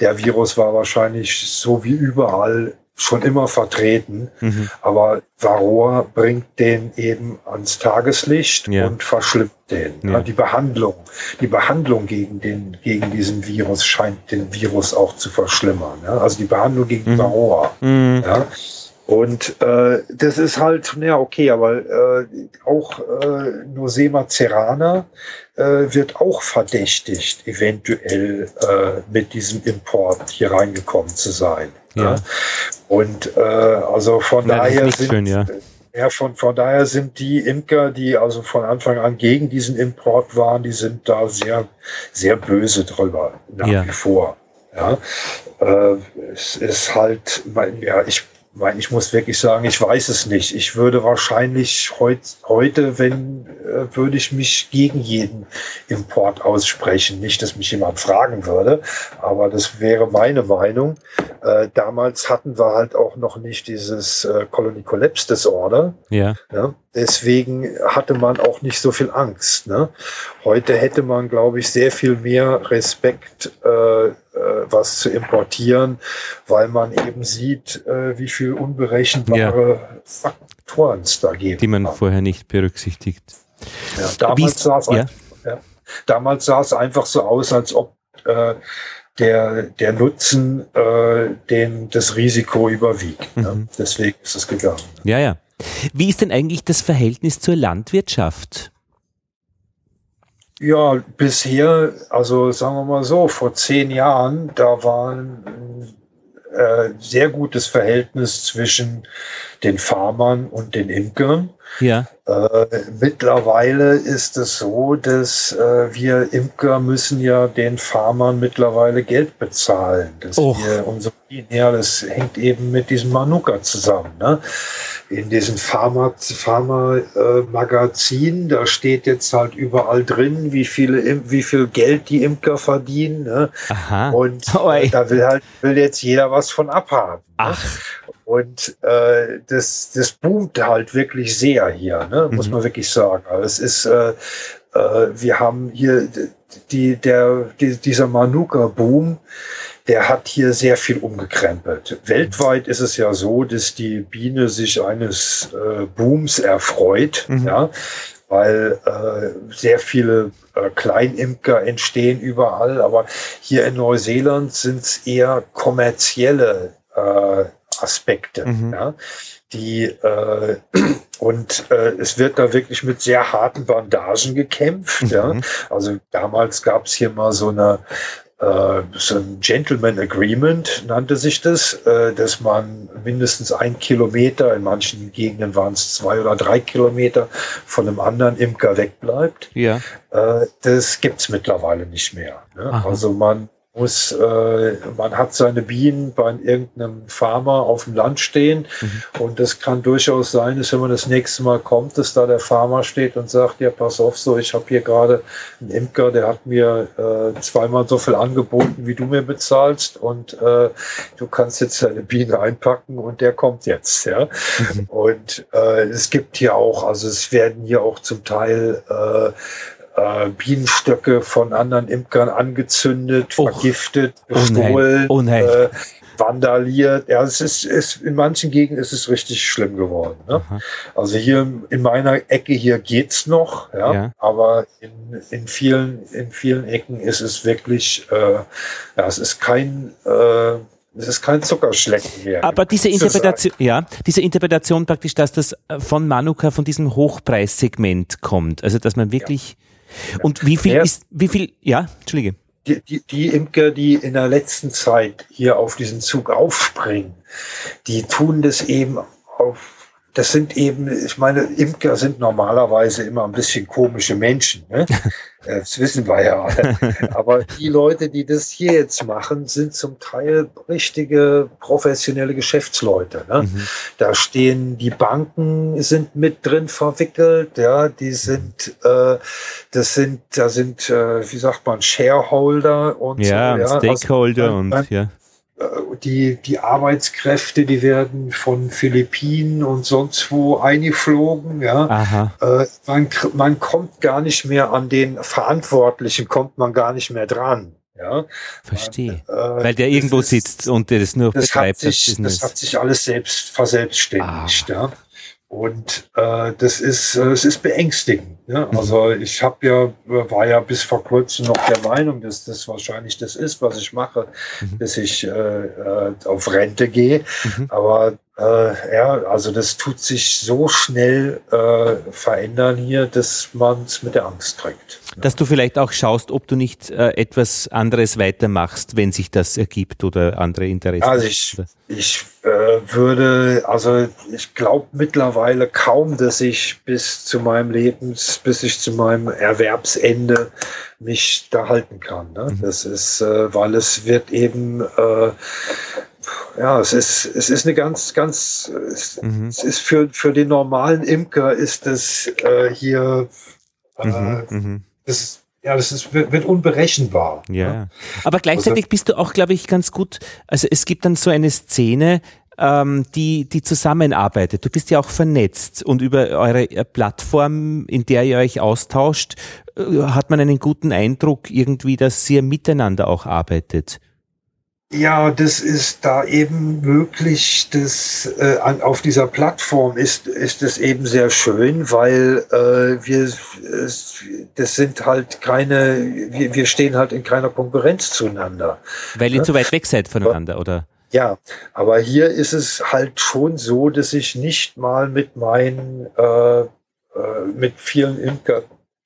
der Virus war wahrscheinlich so wie überall schon immer vertreten, mhm. aber Varroa bringt den eben ans Tageslicht ja. und verschlimmt den. Ja. Die Behandlung, die Behandlung gegen den, gegen diesen Virus scheint den Virus auch zu verschlimmern. Also die Behandlung gegen mhm. Varroa. Ja? Und äh, das ist halt, ja, okay, aber äh, auch äh, Nosema cerana äh, wird auch verdächtigt, eventuell äh, mit diesem Import hier reingekommen zu sein. Ja. ja? Und äh, also von ja, daher sind, schön, ja. ja. von, von daher sind die Imker, die also von Anfang an gegen diesen Import waren, die sind da sehr, sehr böse drüber, nach ja. wie vor. Ja, äh, es ist halt, ja, ich ich muss wirklich sagen, ich weiß es nicht. Ich würde wahrscheinlich heut, heute, wenn, äh, würde ich mich gegen jeden Import aussprechen. Nicht, dass mich jemand fragen würde, aber das wäre meine Meinung. Äh, damals hatten wir halt auch noch nicht dieses äh, Colony Collapse Disorder. Ja. ja. Deswegen hatte man auch nicht so viel Angst. Ne? Heute hätte man, glaube ich, sehr viel mehr Respekt, äh, äh, was zu importieren, weil man eben sieht, äh, wie viel unberechenbare ja. Faktoren es da gibt. Die man kann. vorher nicht berücksichtigt. Ja, damals sah es ja? ja, damals sah es einfach so aus, als ob äh, der, der Nutzen äh, den, das Risiko überwiegt. Ne? Mhm. Deswegen ist es gegangen. Ja, ja. Wie ist denn eigentlich das Verhältnis zur Landwirtschaft? Ja, bisher, also sagen wir mal so, vor zehn Jahren, da war ein äh, sehr gutes Verhältnis zwischen den Farmern und den Imkern. Ja. Äh, mittlerweile ist es so, dass äh, wir Imker müssen ja den Farmern mittlerweile Geld bezahlen. Dass Och. wir unsere, ja, das hängt eben mit diesem Manuka zusammen. Ne? In diesem Pharma-Magazin, äh, da steht jetzt halt überall drin, wie viele, wie viel Geld die Imker verdienen. Ne? Aha. Und äh, da will halt will jetzt jeder was von abhaben. Ne? Ach. Ne? Und äh, das, das boomt halt wirklich sehr hier, ne? muss mhm. man wirklich sagen. Also es ist, äh, äh, wir haben hier die, der, die, dieser Manuka-Boom, der hat hier sehr viel umgekrempelt. Weltweit ist es ja so, dass die Biene sich eines äh, Booms erfreut, mhm. ja, weil äh, sehr viele äh, Kleinimker entstehen überall, aber hier in Neuseeland sind es eher kommerzielle äh, Aspekte. Mhm. Ja, die äh, und äh, es wird da wirklich mit sehr harten Bandagen gekämpft. Mhm. Ja, also damals gab es hier mal so eine äh, so ein Gentleman Agreement nannte sich das, äh, dass man mindestens ein Kilometer, in manchen Gegenden waren es zwei oder drei Kilometer von einem anderen Imker wegbleibt. Ja. Äh, das gibt's mittlerweile nicht mehr. Ne? Also man muss, äh, man hat seine Bienen bei irgendeinem Farmer auf dem Land stehen mhm. und das kann durchaus sein, dass wenn man das nächste Mal kommt, dass da der Farmer steht und sagt, ja, pass auf, so, ich habe hier gerade einen Imker, der hat mir äh, zweimal so viel angeboten, wie du mir bezahlst und äh, du kannst jetzt deine Biene einpacken und der kommt jetzt, ja. Mhm. Und äh, es gibt hier auch, also es werden hier auch zum Teil äh, äh, Bienenstöcke von anderen Imkern angezündet, Och. vergiftet, gestohlen, oh nein. Oh nein. Äh, vandaliert. Ja, es ist, ist in manchen Gegenden ist es richtig schlimm geworden. Ne? Also hier in meiner Ecke hier geht's noch, ja, ja. aber in, in vielen in vielen Ecken ist es wirklich, äh, ja, es ist kein äh, es ist kein Zuckerschlecken mehr. Aber diese Interpretation, ja, diese Interpretation praktisch, dass das von Manuka, von diesem Hochpreissegment kommt. Also, dass man wirklich, ja. Und wie viel ja. ist, wie viel, ja, Entschuldige. Die, die, die Imker, die in der letzten Zeit hier auf diesen Zug aufspringen, die tun das eben auf das sind eben, ich meine, Imker sind normalerweise immer ein bisschen komische Menschen. Ne? Das wissen wir ja alle. Aber die Leute, die das hier jetzt machen, sind zum Teil richtige professionelle Geschäftsleute. Ne? Mhm. Da stehen die Banken sind mit drin verwickelt, ja, die sind, äh, das sind, da sind, äh, wie sagt man, Shareholder und ja, so, ja. Stakeholder also, und ja die, die Arbeitskräfte, die werden von Philippinen und sonst wo eingeflogen. Ja. Äh, man, man kommt gar nicht mehr an den Verantwortlichen, kommt man gar nicht mehr dran. Ja. Verstehe. Äh, Weil der irgendwo ist, sitzt und der das nur das betreibt. Hat sich, das, das hat sich alles selbst verselbstständigt. Ah. Ja. Und äh, das ist, äh, es ist beängstigend. Ne? Mhm. Also ich habe ja, war ja bis vor kurzem noch der Meinung, dass das wahrscheinlich das ist, was ich mache, mhm. bis ich äh, äh, auf Rente gehe. Mhm. Aber äh, ja, also das tut sich so schnell äh, verändern hier, dass man es mit der Angst trägt. Dass du vielleicht auch schaust, ob du nicht äh, etwas anderes weitermachst, wenn sich das ergibt oder andere Interessen. Also ich, ich äh, würde, also ich glaube mittlerweile kaum, dass ich bis zu meinem Lebens, bis ich zu meinem Erwerbsende mich da halten kann. Ne? Mhm. Das ist, äh, weil es wird eben äh, ja, es ist, es ist eine ganz, ganz, es, mhm. es ist für, für den normalen Imker ist das äh, hier, äh, mhm, mhm. das, ja, das ist, wird, unberechenbar. Ja. ja. Ne? Aber gleichzeitig also, bist du auch, glaube ich, ganz gut. Also es gibt dann so eine Szene, ähm, die, die zusammenarbeitet. Du bist ja auch vernetzt und über eure äh, Plattform, in der ihr euch austauscht, äh, hat man einen guten Eindruck irgendwie, dass ihr miteinander auch arbeitet. Ja, das ist da eben möglich, dass äh, an, auf dieser Plattform ist, ist es eben sehr schön, weil äh, wir, es, das sind halt keine, wir, wir stehen halt in keiner Konkurrenz zueinander. Weil ihr ne? zu weit weg seid voneinander, oder? Ja, aber hier ist es halt schon so, dass ich nicht mal mit meinen, äh, äh, mit vielen Imker,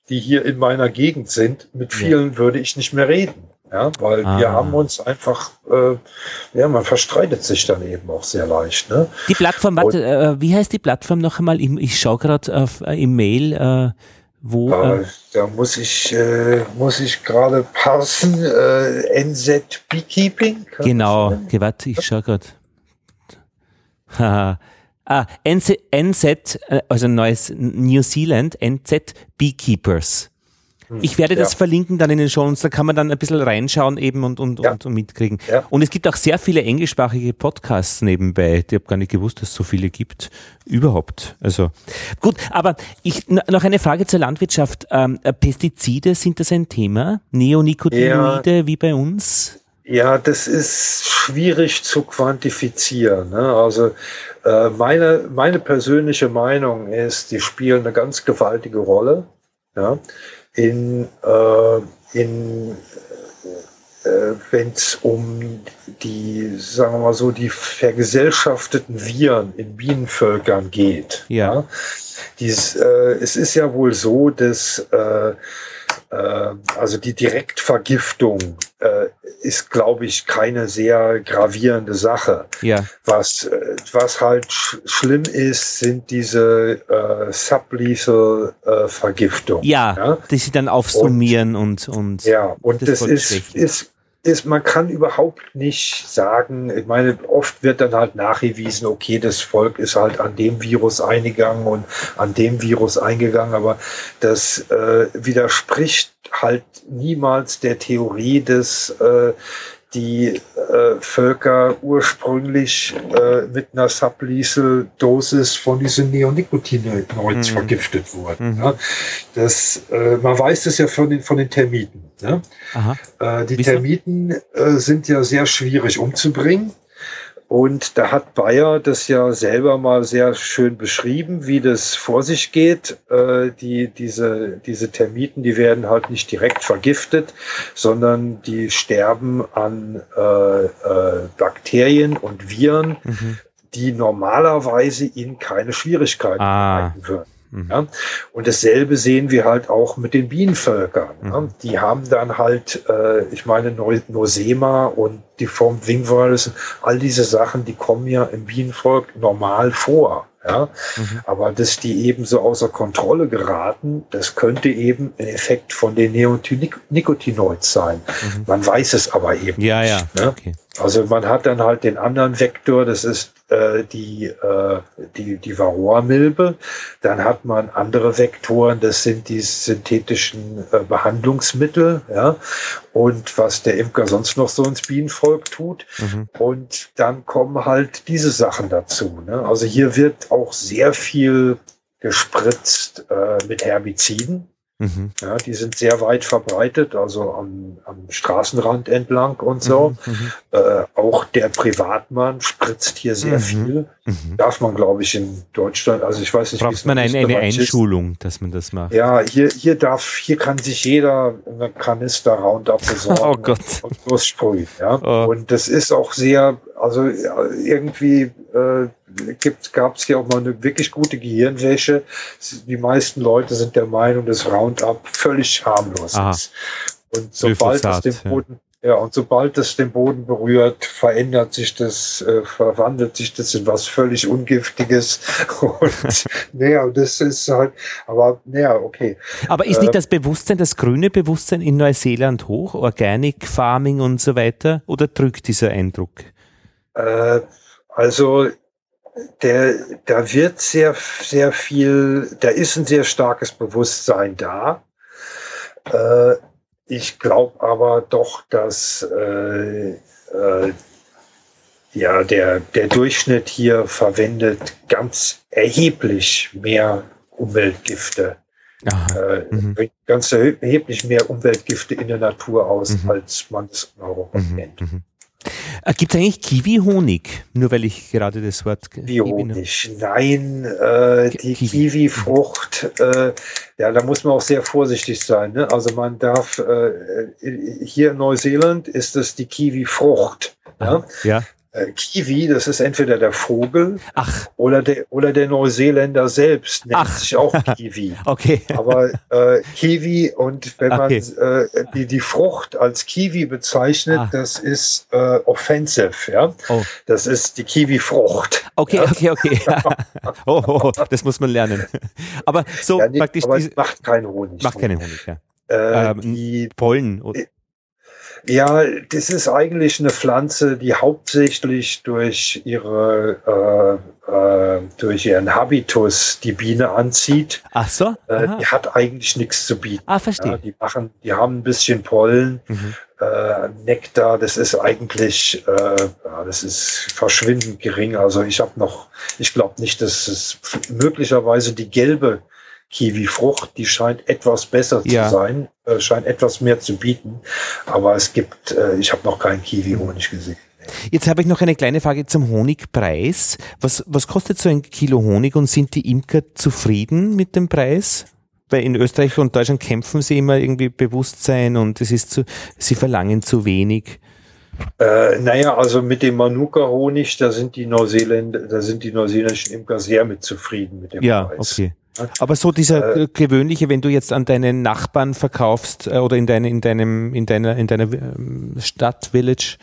die hier in meiner Gegend sind, mit vielen ja. würde ich nicht mehr reden. Ja, weil ah. wir haben uns einfach, äh, ja, man verstreitet sich dann eben auch sehr leicht. Ne? Die Plattform, warte, äh, wie heißt die Plattform noch einmal? Ich, ich schaue gerade auf äh, im Mail, äh, wo. Äh, da muss ich, äh, muss ich gerade passen. Äh, NZ Beekeeping. Genau, warte, ich schaue gerade. ah, NZ, NZ, äh, also neues New Zealand, NZ Beekeepers. Hm. Ich werde das ja. verlinken dann in den Shows, da kann man dann ein bisschen reinschauen eben und, und, ja. und, und, mitkriegen. Ja. Und es gibt auch sehr viele englischsprachige Podcasts nebenbei. Ich habe gar nicht gewusst, dass es so viele gibt. Überhaupt. Also gut, aber ich noch eine Frage zur Landwirtschaft. Ähm, äh, Pestizide, sind das ein Thema? Neonicotinoide wie bei uns? Ja, das ist schwierig zu quantifizieren. Ne? Also äh, meine, meine persönliche Meinung ist, die spielen eine ganz gewaltige Rolle. Ja? In, äh, in äh, wenn es um die, sagen wir mal so, die vergesellschafteten Viren in Bienenvölkern geht. Ja. ja? Dies, äh, es ist ja wohl so, dass äh, also die Direktvergiftung äh, ist, glaube ich, keine sehr gravierende Sache. Ja. Was, äh, was halt sch schlimm ist, sind diese äh, sublethal äh, Vergiftung. Ja, ja, die sie dann aufsummieren und, und, und ja, und das, das ist, ist ist, man kann überhaupt nicht sagen, ich meine, oft wird dann halt nachgewiesen, okay, das Volk ist halt an dem Virus eingegangen und an dem Virus eingegangen, aber das äh, widerspricht halt niemals der Theorie des äh, die äh, Völker ursprünglich äh, mit einer Sublethal-Dosis von diesen Neonicotinoids mhm. vergiftet wurden. Mhm. Ja. Das, äh, man weiß das ja von den, von den Termiten. Ne? Äh, die? Termiten äh, sind ja sehr schwierig umzubringen. Und da hat Bayer das ja selber mal sehr schön beschrieben, wie das vor sich geht. Äh, die, diese, diese Termiten, die werden halt nicht direkt vergiftet, sondern die sterben an äh, äh, Bakterien und Viren, mhm. die normalerweise ihnen keine Schwierigkeiten ah. bereiten würden. Mhm. Ja? Und dasselbe sehen wir halt auch mit den Bienenvölkern. Mhm. Ja? Die haben dann halt, äh, ich meine, Nosema und die Form Wingvirus, all diese Sachen, die kommen ja im Bienenvolk normal vor. Ja? Mhm. Aber dass die eben so außer Kontrolle geraten, das könnte eben ein Effekt von den Neonicotinoids sein. Mhm. Man weiß es aber eben ja, nicht. Ja, ne? okay. Also man hat dann halt den anderen Vektor, das ist äh, die, äh, die, die Varroa-Milbe. Dann hat man andere Vektoren, das sind die synthetischen äh, Behandlungsmittel. Ja? Und was der Imker sonst noch so ins Bienenvolk tut. Mhm. Und dann kommen halt diese Sachen dazu. Ne? Also hier wird auch sehr viel gespritzt äh, mit Herbiziden. Mhm. Ja, die sind sehr weit verbreitet, also am, am Straßenrand entlang und so. Mhm. Äh, auch der Privatmann spritzt hier sehr mhm. viel. Mhm. Darf man, glaube ich, in Deutschland, also ich weiß nicht, Braucht man eine, eine Einschulung, ist. dass man das macht? Ja, hier, hier darf, hier kann sich jeder eine Kanister Roundup besorgen oh Gott. und lossprühen. Ja? Oh. Und das ist auch sehr, also irgendwie äh, gab es hier auch mal eine wirklich gute Gehirnwäsche. Die meisten Leute sind der Meinung, dass Roundup völlig harmlos Aha. ist. Und sobald es den Boden, ja. ja. und sobald es den Boden berührt, verändert sich das, äh, verwandelt sich das in was völlig Ungiftiges. Und naja, das ist halt, aber naja, okay. Aber ist nicht äh, das Bewusstsein, das grüne Bewusstsein in Neuseeland hoch, Organic Farming und so weiter, oder drückt dieser Eindruck? Äh, also der, da wird sehr, sehr viel, da ist ein sehr starkes Bewusstsein da. Äh, ich glaube aber doch, dass äh, äh, ja, der, der Durchschnitt hier verwendet ganz erheblich mehr Umweltgifte. Äh, mhm. Ganz erheblich mehr Umweltgifte in der Natur aus, mhm. als man es in Europa mhm. kennt. Äh, Gibt es eigentlich Kiwi-Honig? Nur weil ich gerade das Wort Kiwi-Honig. Nein, äh, die Kiwi-Frucht, äh, ja, da muss man auch sehr vorsichtig sein. Ne? Also man darf, äh, hier in Neuseeland ist es die Kiwi-Frucht. Ja? ja. Äh, Kiwi, das ist entweder der Vogel Ach. oder der oder der Neuseeländer selbst nennt Ach. sich auch Kiwi. okay. Aber äh, Kiwi und wenn okay. man äh, die, die Frucht als Kiwi bezeichnet, ah. das ist äh, offensive, ja. Oh. Das ist die Kiwi-Frucht. Okay, ja? okay, okay. oh, oh, oh, das muss man lernen. Aber so ja, nee, praktisch. Aber es macht keinen Honig. Macht keinen Honig, ja. Äh, ähm, die Pollen. Ja, das ist eigentlich eine Pflanze, die hauptsächlich durch ihre äh, äh, durch ihren Habitus die Biene anzieht. Ach so. Äh, die hat eigentlich nichts zu bieten. Ah, verstehe. Ja, die machen, die haben ein bisschen Pollen, mhm. äh, Nektar. Das ist eigentlich, äh, ja, das ist verschwindend gering. Also ich habe noch, ich glaube nicht, dass es möglicherweise die gelbe Kiwi-Frucht, die scheint etwas besser ja. zu sein, äh, scheint etwas mehr zu bieten. Aber es gibt, äh, ich habe noch keinen Kiwi-Honig gesehen. Jetzt habe ich noch eine kleine Frage zum Honigpreis. Was, was kostet so ein Kilo Honig und sind die Imker zufrieden mit dem Preis? Weil in Österreich und Deutschland kämpfen sie immer irgendwie Bewusstsein und es ist zu, sie verlangen zu wenig. Äh, naja, also mit dem Manuka-Honig, da sind die Neuseeländer, da sind die neuseeländischen Imker sehr mit zufrieden mit dem ja, Preis. Ja, okay. Aber so dieser äh, gewöhnliche, wenn du jetzt an deinen Nachbarn verkaufst äh, oder in, deine, in deinem, in deiner, in deiner ähm, Stadt, Village.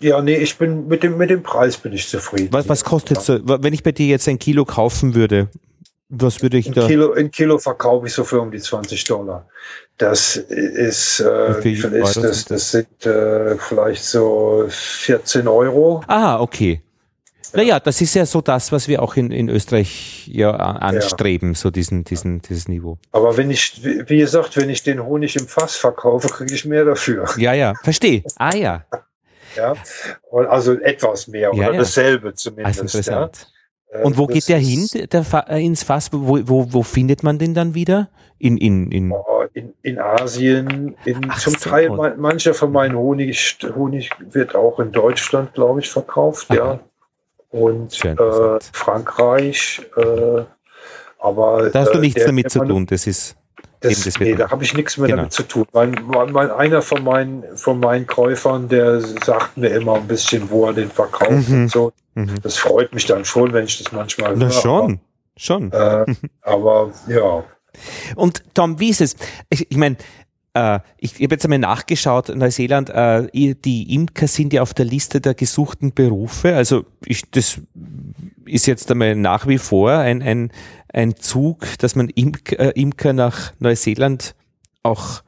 Ja, nee, ich bin mit dem, mit dem Preis bin ich zufrieden. Was, was kostet so, wenn ich bei dir jetzt ein Kilo kaufen würde, was würde ich ein da? Kilo, ein Kilo verkaufe ich so für um die 20 Dollar. Das ist, äh, wie viel ist das? Das sind äh, vielleicht so 14 Euro. Ah, okay. Naja, das ist ja so das, was wir auch in, in Österreich ja anstreben, ja. so diesen, diesen, dieses Niveau. Aber wenn ich, wie gesagt, wenn ich den Honig im Fass verkaufe, kriege ich mehr dafür. Ja, ja, verstehe. Ah ja. ja, also etwas mehr oder ja. dasselbe zumindest. Also interessant. Ja. Und wo das geht der hin, der Fa äh, ins Fass? Wo, wo, wo findet man den dann wieder? In, in, in, in, in Asien, in, Ach, zum so. Teil, mancher von meinen Honig, Honig wird auch in Deutschland, glaube ich, verkauft, Aha. ja und äh, Frankreich. Äh, aber da hast du äh, nichts der, damit zu tun. Das ist das, das nee, da habe ich nichts mehr genau. damit zu tun. Mein, mein, einer von meinen, von meinen Käufern, der sagt mir immer ein bisschen, wo er den verkauft mhm. und so. Mhm. Das freut mich dann schon, wenn ich das manchmal Na, höre. Schon, aber, schon. Äh, aber ja. Und Tom, wie ist es? Ich, ich meine, Äh, ich habe jetzt einmal nachgeschaut, Neuseeland, äh, die Imker sind ja auf der Liste der gesuchten Berufe. Also ich, das ist jetzt einmal nach wie vor ein, ein, ein Zug, dass man äh, Imker nach Neuseeland auch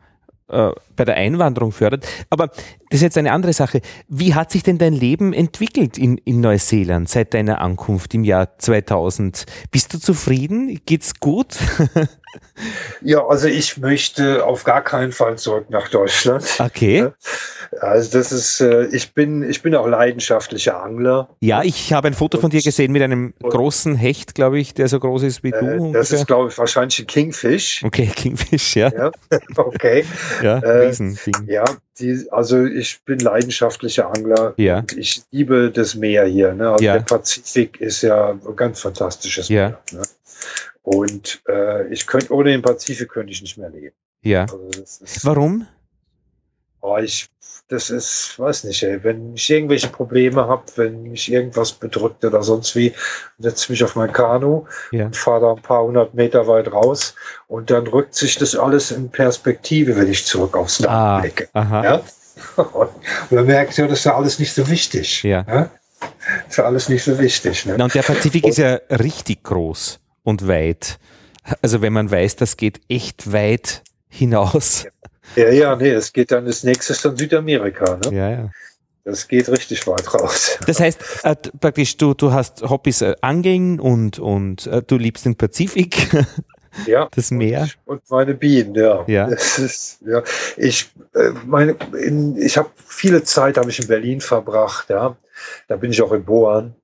äh, bei der Einwanderung fördert. Aber das ist jetzt eine andere Sache. Wie hat sich denn dein Leben entwickelt in, in Neuseeland seit deiner Ankunft im Jahr 2000? Bist du zufrieden? Geht's gut? Ja, also ich möchte auf gar keinen Fall zurück nach Deutschland. Okay. Also das ist, äh, ich bin, ich bin auch leidenschaftlicher Angler. Ja, ich habe ein Foto von dir gesehen mit einem großen Hecht, glaube ich, der so groß ist wie du. Äh, das ist, glaube ich, wahrscheinlich ein Kingfish. okay, Kingfish, ja. Ja, okay. Ja, Äh, Riesending. Ja, die, also ich bin leidenschaftlicher Angler. Ja. Ich liebe das Meer hier. Ne? Also Ja. der Pazifik ist ja ein ganz fantastisches Ja. Meer. Ne? Und äh, ich könnte ohne den Pazifik könnte ich nicht mehr leben. Ja. Also das ist, Warum? oh, ich, das ist, weiß nicht, ey, wenn ich irgendwelche Probleme habe, wenn mich irgendwas bedrückt oder sonst wie, setze mich auf mein Kanu Ja. und fahre da ein paar hundert Meter weit raus und dann rückt sich das alles in Perspektive, wenn ich zurück aufs Land Ah, blicke. Ja? Und man merkt ja, das ist ja alles nicht so wichtig. Ja. Das ist ja alles nicht so wichtig. Ne? Na, und der Pazifik ist ja richtig groß und weit. Also wenn man weiß, das geht echt weit hinaus. Ja, ja, nee, es geht dann, das nächste ist dann Südamerika. Ne? Ja, ja. Das geht richtig weit raus. Das heißt, äh, praktisch, du, du hast Hobbys äh, Angeln und, und äh, du liebst den Pazifik, Ja. das Meer. Und meine Bienen, ja. Ja. Das ist, ja. Ich, äh, meine, in, ich habe viele Zeit habe ich in Berlin verbracht, ja. Da bin ich auch in Boan.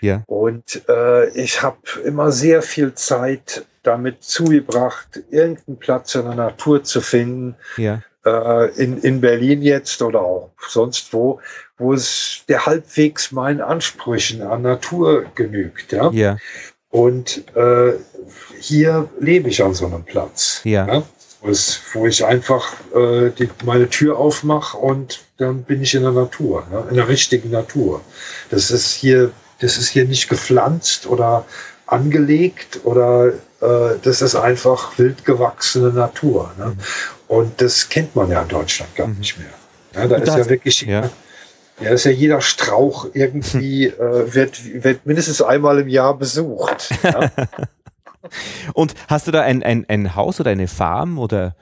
Ja. Und äh, ich habe immer sehr viel Zeit damit zugebracht, irgendeinen Platz in der Natur zu finden, Ja, äh, in, in Berlin jetzt oder auch sonst wo, wo es der halbwegs meinen Ansprüchen an Natur genügt. Ja? ja, Und äh, hier lebe ich an so einem Platz. Ja. Wo, es, wo ich einfach äh, die, meine Tür aufmache und dann bin ich in der Natur, ne? in der richtigen Natur. Das ist hier, das ist hier nicht gepflanzt oder angelegt oder äh, das ist einfach wild gewachsene Natur. Mhm. Ne? Und das kennt man ja in Deutschland gar nicht mehr. Ja, da Und ist ja wirklich ja. ja, ist ja jeder Strauch irgendwie, äh, wird, wird mindestens einmal im Jahr besucht. Ja? Und hast du da ein, ein, ein Haus oder eine Farm oder?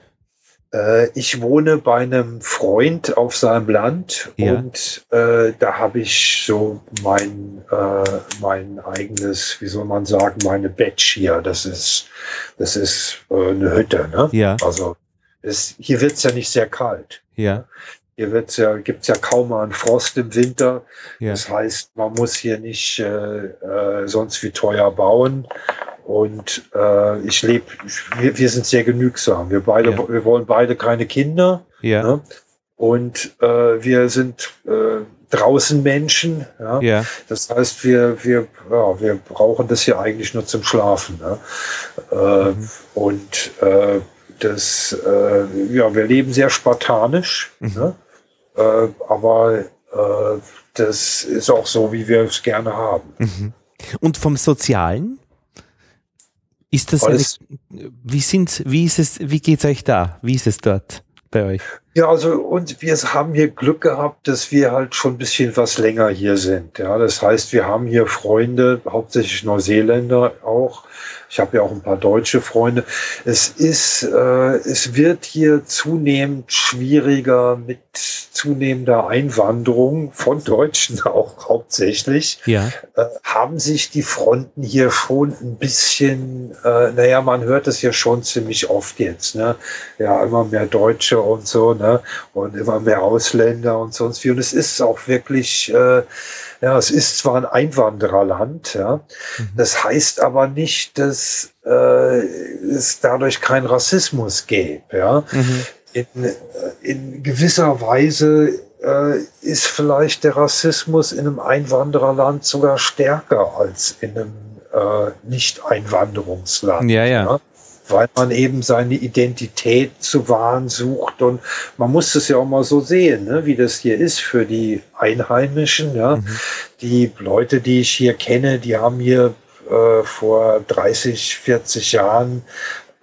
Äh, ich wohne bei einem Freund auf seinem Land Ja. und äh, da habe ich so mein, äh, mein eigenes, wie soll man sagen, meine Batch hier. Das ist, das ist äh, eine Hütte. Ne? Ja, Also es, hier wird's ja nicht sehr kalt. ja, Hier wird's ja, gibt's ja kaum mal einen Frost im Winter. ja. Das heißt, man muss hier nicht äh, äh, sonst wie teuer bauen. Und äh, ich lebe, wir, wir sind sehr genügsam. Wir beide, Ja. wir wollen beide keine Kinder. Ja, Ne? Und äh, wir sind äh, draußen Menschen. Ja? ja, Das heißt, wir, wir, ja, wir brauchen das hier eigentlich nur zum Schlafen. Ne? Äh, Mhm. Und äh, das, äh, ja, wir leben sehr spartanisch. Mhm. Ne? Äh, aber äh, das ist auch so, wie wir es gerne haben. Mhm. Und vom Sozialen? Ist das eine, Alles- wie sind, wie ist es, wie geht's euch da? Wie ist es dort bei euch? Ja, also und wir haben hier Glück gehabt, dass wir halt schon ein bisschen was länger hier sind. Ja, das heißt, wir haben hier Freunde, hauptsächlich Neuseeländer auch. Ich habe ja auch ein paar deutsche Freunde. Es ist, äh, es wird hier zunehmend schwieriger mit zunehmender Einwanderung von Deutschen auch hauptsächlich. Ja, äh, haben sich die Fronten hier schon ein bisschen, äh, naja, man hört es ja schon ziemlich oft jetzt, ne? Ja, immer mehr Deutsche und so, ne? Und immer mehr Ausländer und sonst wie. Und es ist auch wirklich, äh, ja, es ist zwar ein Einwandererland, ja. Mhm. Das heißt aber nicht, dass äh, es dadurch keinen Rassismus gäbe, ja mhm. in, äh, in gewisser Weise äh, ist vielleicht der Rassismus in einem Einwandererland sogar stärker als in einem äh, Nicht-Einwanderungsland. ja, ja, Weil man eben seine Identität zu wahren sucht und man muss es ja auch mal so sehen, ne, wie das hier ist für die Einheimischen. Ja. Mhm. Die Leute, die ich hier kenne, die haben hier äh, vor 30, 40 Jahren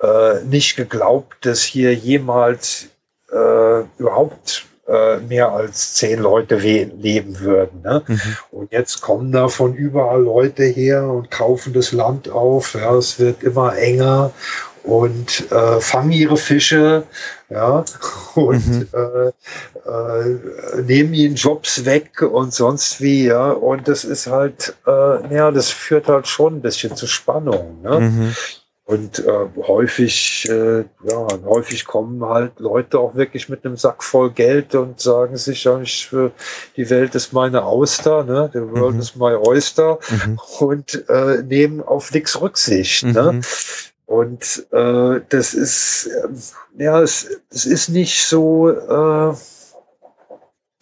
äh, nicht geglaubt, dass hier jemals äh, überhaupt äh, mehr als zehn Leute leben würden. Ne? Mhm. Und jetzt kommen da von überall Leute her und kaufen das Land auf. Ja, es wird immer enger und äh, fangen ihre Fische, ja, und mhm. äh, äh, nehmen ihnen Jobs weg und sonst wie, ja. Und das ist halt, äh, ja, das führt halt schon ein bisschen zu Spannung. Ne? Mhm. Und äh, häufig, äh, ja, häufig kommen halt Leute auch wirklich mit einem Sack voll Geld und sagen sich, ja, ich, die Welt ist meine Auster, ne? The world mhm. is my oyster mhm. und äh, nehmen auf nichts Rücksicht. Ne? Mhm. Ne? Und äh, das ist, äh, ja, es, es ist nicht so, äh,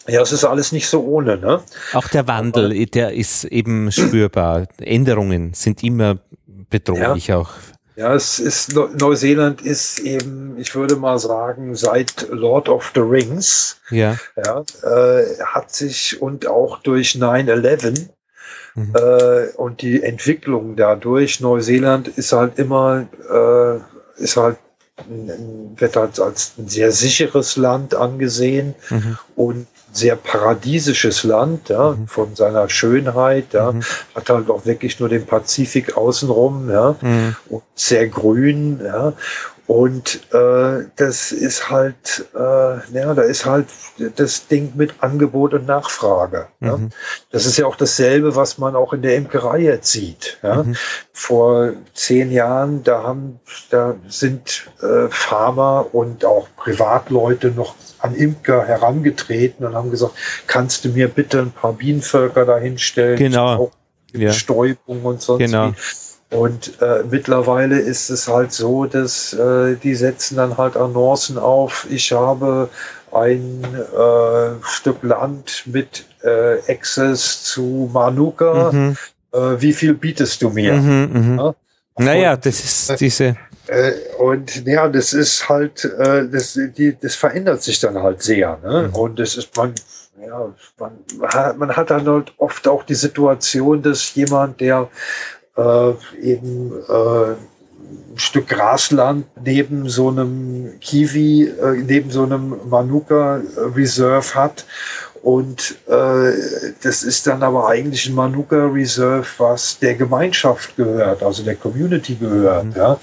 ja, es ist alles nicht so ohne, ne? Auch der Wandel, Aber, der ist eben spürbar. Änderungen sind immer bedrohlich ja. auch ja, es ist Neuseeland ist eben, ich würde mal sagen, seit Lord of the Rings, ja, ja äh, hat sich und auch durch 9/11 mhm. äh, und die Entwicklung dadurch, Neuseeland ist halt immer, äh, ist halt wird halt als ein sehr sicheres Land angesehen mhm. und sehr paradiesisches Land, ja, mhm. von seiner Schönheit, ja, mhm. hat halt auch wirklich nur den Pazifik außenrum, ja, mhm. und sehr grün, ja, und äh, das ist halt, äh, ja, da ist halt das Ding mit Angebot und Nachfrage. Mhm. Ja. Das ist ja auch dasselbe, was man auch in der Imkerei jetzt sieht. Ja. Mhm. Vor zehn Jahren, da haben, da sind äh, Farmer und auch Privatleute noch an Imker herangetreten und haben gesagt, kannst du mir bitte ein paar Bienenvölker dahinstellen? Genau. Ja. Stäubung und sonst genau. wie. Und äh, mittlerweile ist es halt so, dass äh, die setzen dann halt Annoncen auf. Ich habe ein äh, Stück Land mit äh, Access zu Manuka. Mhm. Äh, wie viel bietest du mir? Mhm, mh. ja? Naja, das ist diese. Äh, und ja, das ist halt, äh, das, die, das verändert sich dann halt sehr. Ne? Mhm. Und das ist man, ja, man, man hat dann halt oft auch die Situation, dass jemand, der äh, eben äh, ein Stück Grasland neben so einem Kiwi, äh, neben so einem Manuka Reserve hat. Und äh, das ist dann aber eigentlich ein Manuka Reserve, was der Gemeinschaft gehört, also der Community gehört. Mhm. Ja.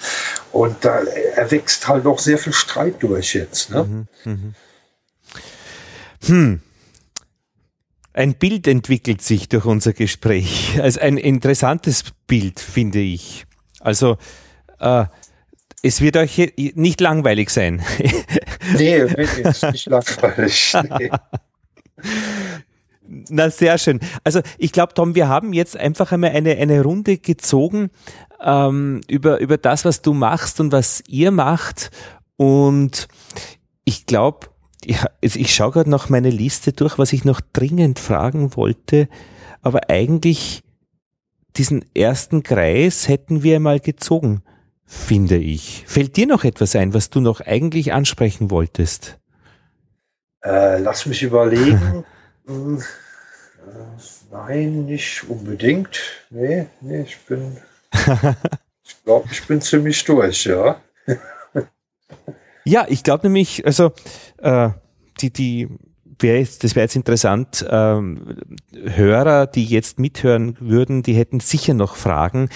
Und da erwächst halt auch sehr viel Streit durch jetzt. Ne? Mhm. Mhm. Hm ein Bild entwickelt sich durch unser Gespräch. Also ein interessantes Bild, finde ich. Also äh, es wird euch nicht langweilig sein. Nee, wirklich nicht langweilig. Nee. Na, sehr schön. Also ich glaube, Tom, wir haben jetzt einfach einmal eine, eine Runde gezogen ähm, über, über das, was du machst und was ihr macht. Und ich glaube, ja, ich schaue gerade noch meine Liste durch, was ich noch dringend fragen wollte, aber eigentlich diesen ersten Kreis hätten wir mal gezogen, finde ich. Fällt dir noch etwas ein, was du noch eigentlich ansprechen wolltest? Äh, lass mich überlegen. äh, nein, nicht unbedingt. Nee, nee, ich bin, ich glaube, ich bin ziemlich durch, ja. Ja, ich glaube nämlich, also äh, die, die wäre jetzt, das wäre jetzt interessant, ähm, Hörer, die jetzt mithören würden, die hätten sicher noch Fragen.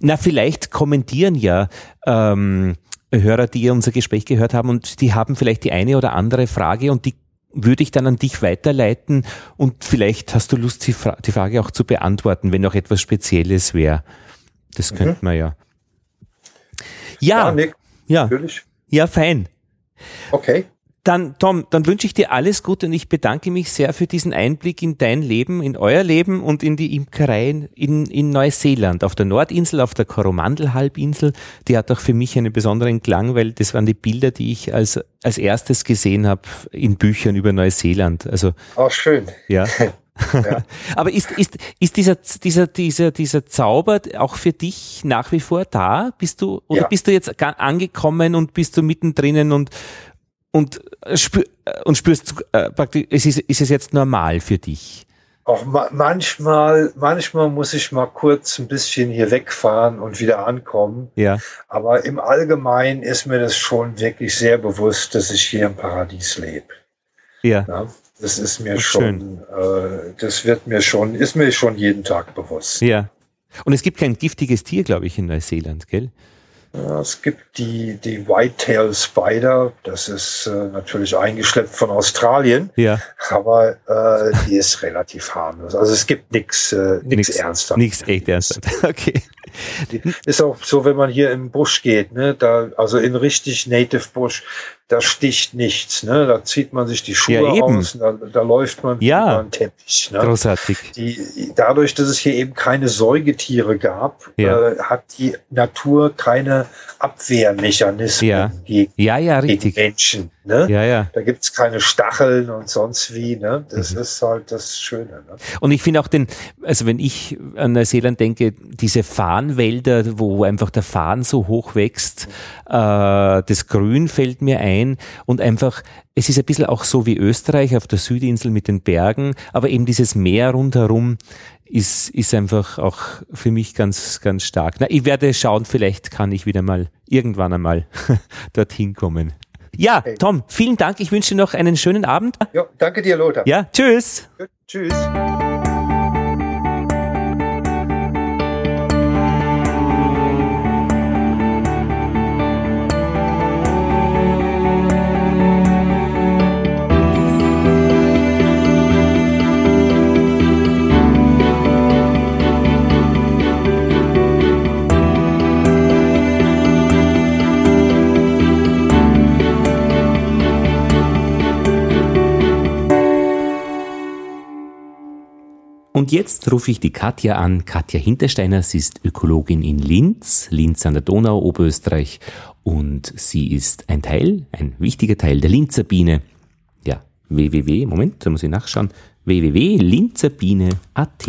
Na, vielleicht kommentieren ja ähm, Hörer, die unser Gespräch gehört haben und die haben vielleicht die eine oder andere Frage und die würde ich dann an dich weiterleiten und vielleicht hast du Lust, die, Fra die Frage auch zu beantworten, wenn noch etwas Spezielles wäre. Das mhm. könnte man ja. Ja, ja, Nick, ja. Natürlich. Ja, fein. Okay. Dann, Tom, dann wünsche ich dir alles Gute und ich bedanke mich sehr für diesen Einblick in dein Leben, in euer Leben und in die Imkereien in, in Neuseeland, auf der Nordinsel, auf der Coromandel-Halbinsel. Die hat auch für mich einen besonderen Klang, weil das waren die Bilder, die ich als, als erstes gesehen habe in Büchern über Neuseeland. Also, oh, schön. Ja. Ja. Aber ist, ist, ist dieser, dieser, dieser, dieser Zauber auch für dich nach wie vor da? Bist du, oder ja. bist du jetzt angekommen und bist du mittendrin und, und, spür, und spürst äh, praktisch, ist, ist es jetzt normal für dich? Auch ma manchmal, manchmal muss ich mal kurz ein bisschen hier wegfahren und wieder ankommen. Ja. Aber im Allgemeinen ist mir das schon wirklich sehr bewusst, dass ich hier im Paradies lebe. Ja. Ja, das ist mir Ach, schon, äh, das wird mir schon, ist mir schon jeden Tag bewusst. Ja. Und es gibt kein giftiges Tier, glaube ich, in Neuseeland, gell? Ja, es gibt die, die Whitetail Spider, das ist äh, natürlich eingeschleppt von Australien, Ja. aber äh, die ist relativ harmlos. Also es gibt nichts äh, nix Ernstes. Nichts echt ernsthaft. Okay. Ist auch so, wenn man hier im Busch geht, ne, da, also in richtig Native Busch, da sticht nichts, ne, da zieht man sich die Schuhe Ja, eben. aus, da, da läuft man Ja. über einen Teppich. Ne? Großartig. Die, dadurch, dass es hier eben keine Säugetiere gab, Ja. äh, hat die Natur keine Abwehrmechanismen Ja. gegen, Ja, ja, gegen richtig. Menschen. Ne? Ja, ja. Da gibt's keine Stacheln und sonst wie. Ne? Das Mhm. ist halt das Schöne. Ne? Und ich finde auch den, also wenn ich an Neuseeland denke, diese Farnwälder, wo einfach der Farn so hoch wächst, äh, das Grün fällt mir ein und einfach, es ist ein bisschen auch so wie Österreich auf der Südinsel mit den Bergen, aber eben dieses Meer rundherum ist, ist einfach auch für mich ganz, ganz stark. Na, ich werde schauen, vielleicht kann ich wieder mal irgendwann einmal dorthin kommen. Ja. Tom, vielen Dank. Ich wünsche dir noch einen schönen Abend. Ja, danke dir, Lothar. Ja, tschüss. Gut, tschüss. Jetzt rufe ich die Katja an. Katja Hintersteiner, sie ist Ökologin in Linz, Linz an der Donau, Oberösterreich. Und sie ist ein Teil, ein wichtiger Teil der Linzer Biene. Ja, www, Moment, da muss ich nachschauen, www.linzerbiene.at.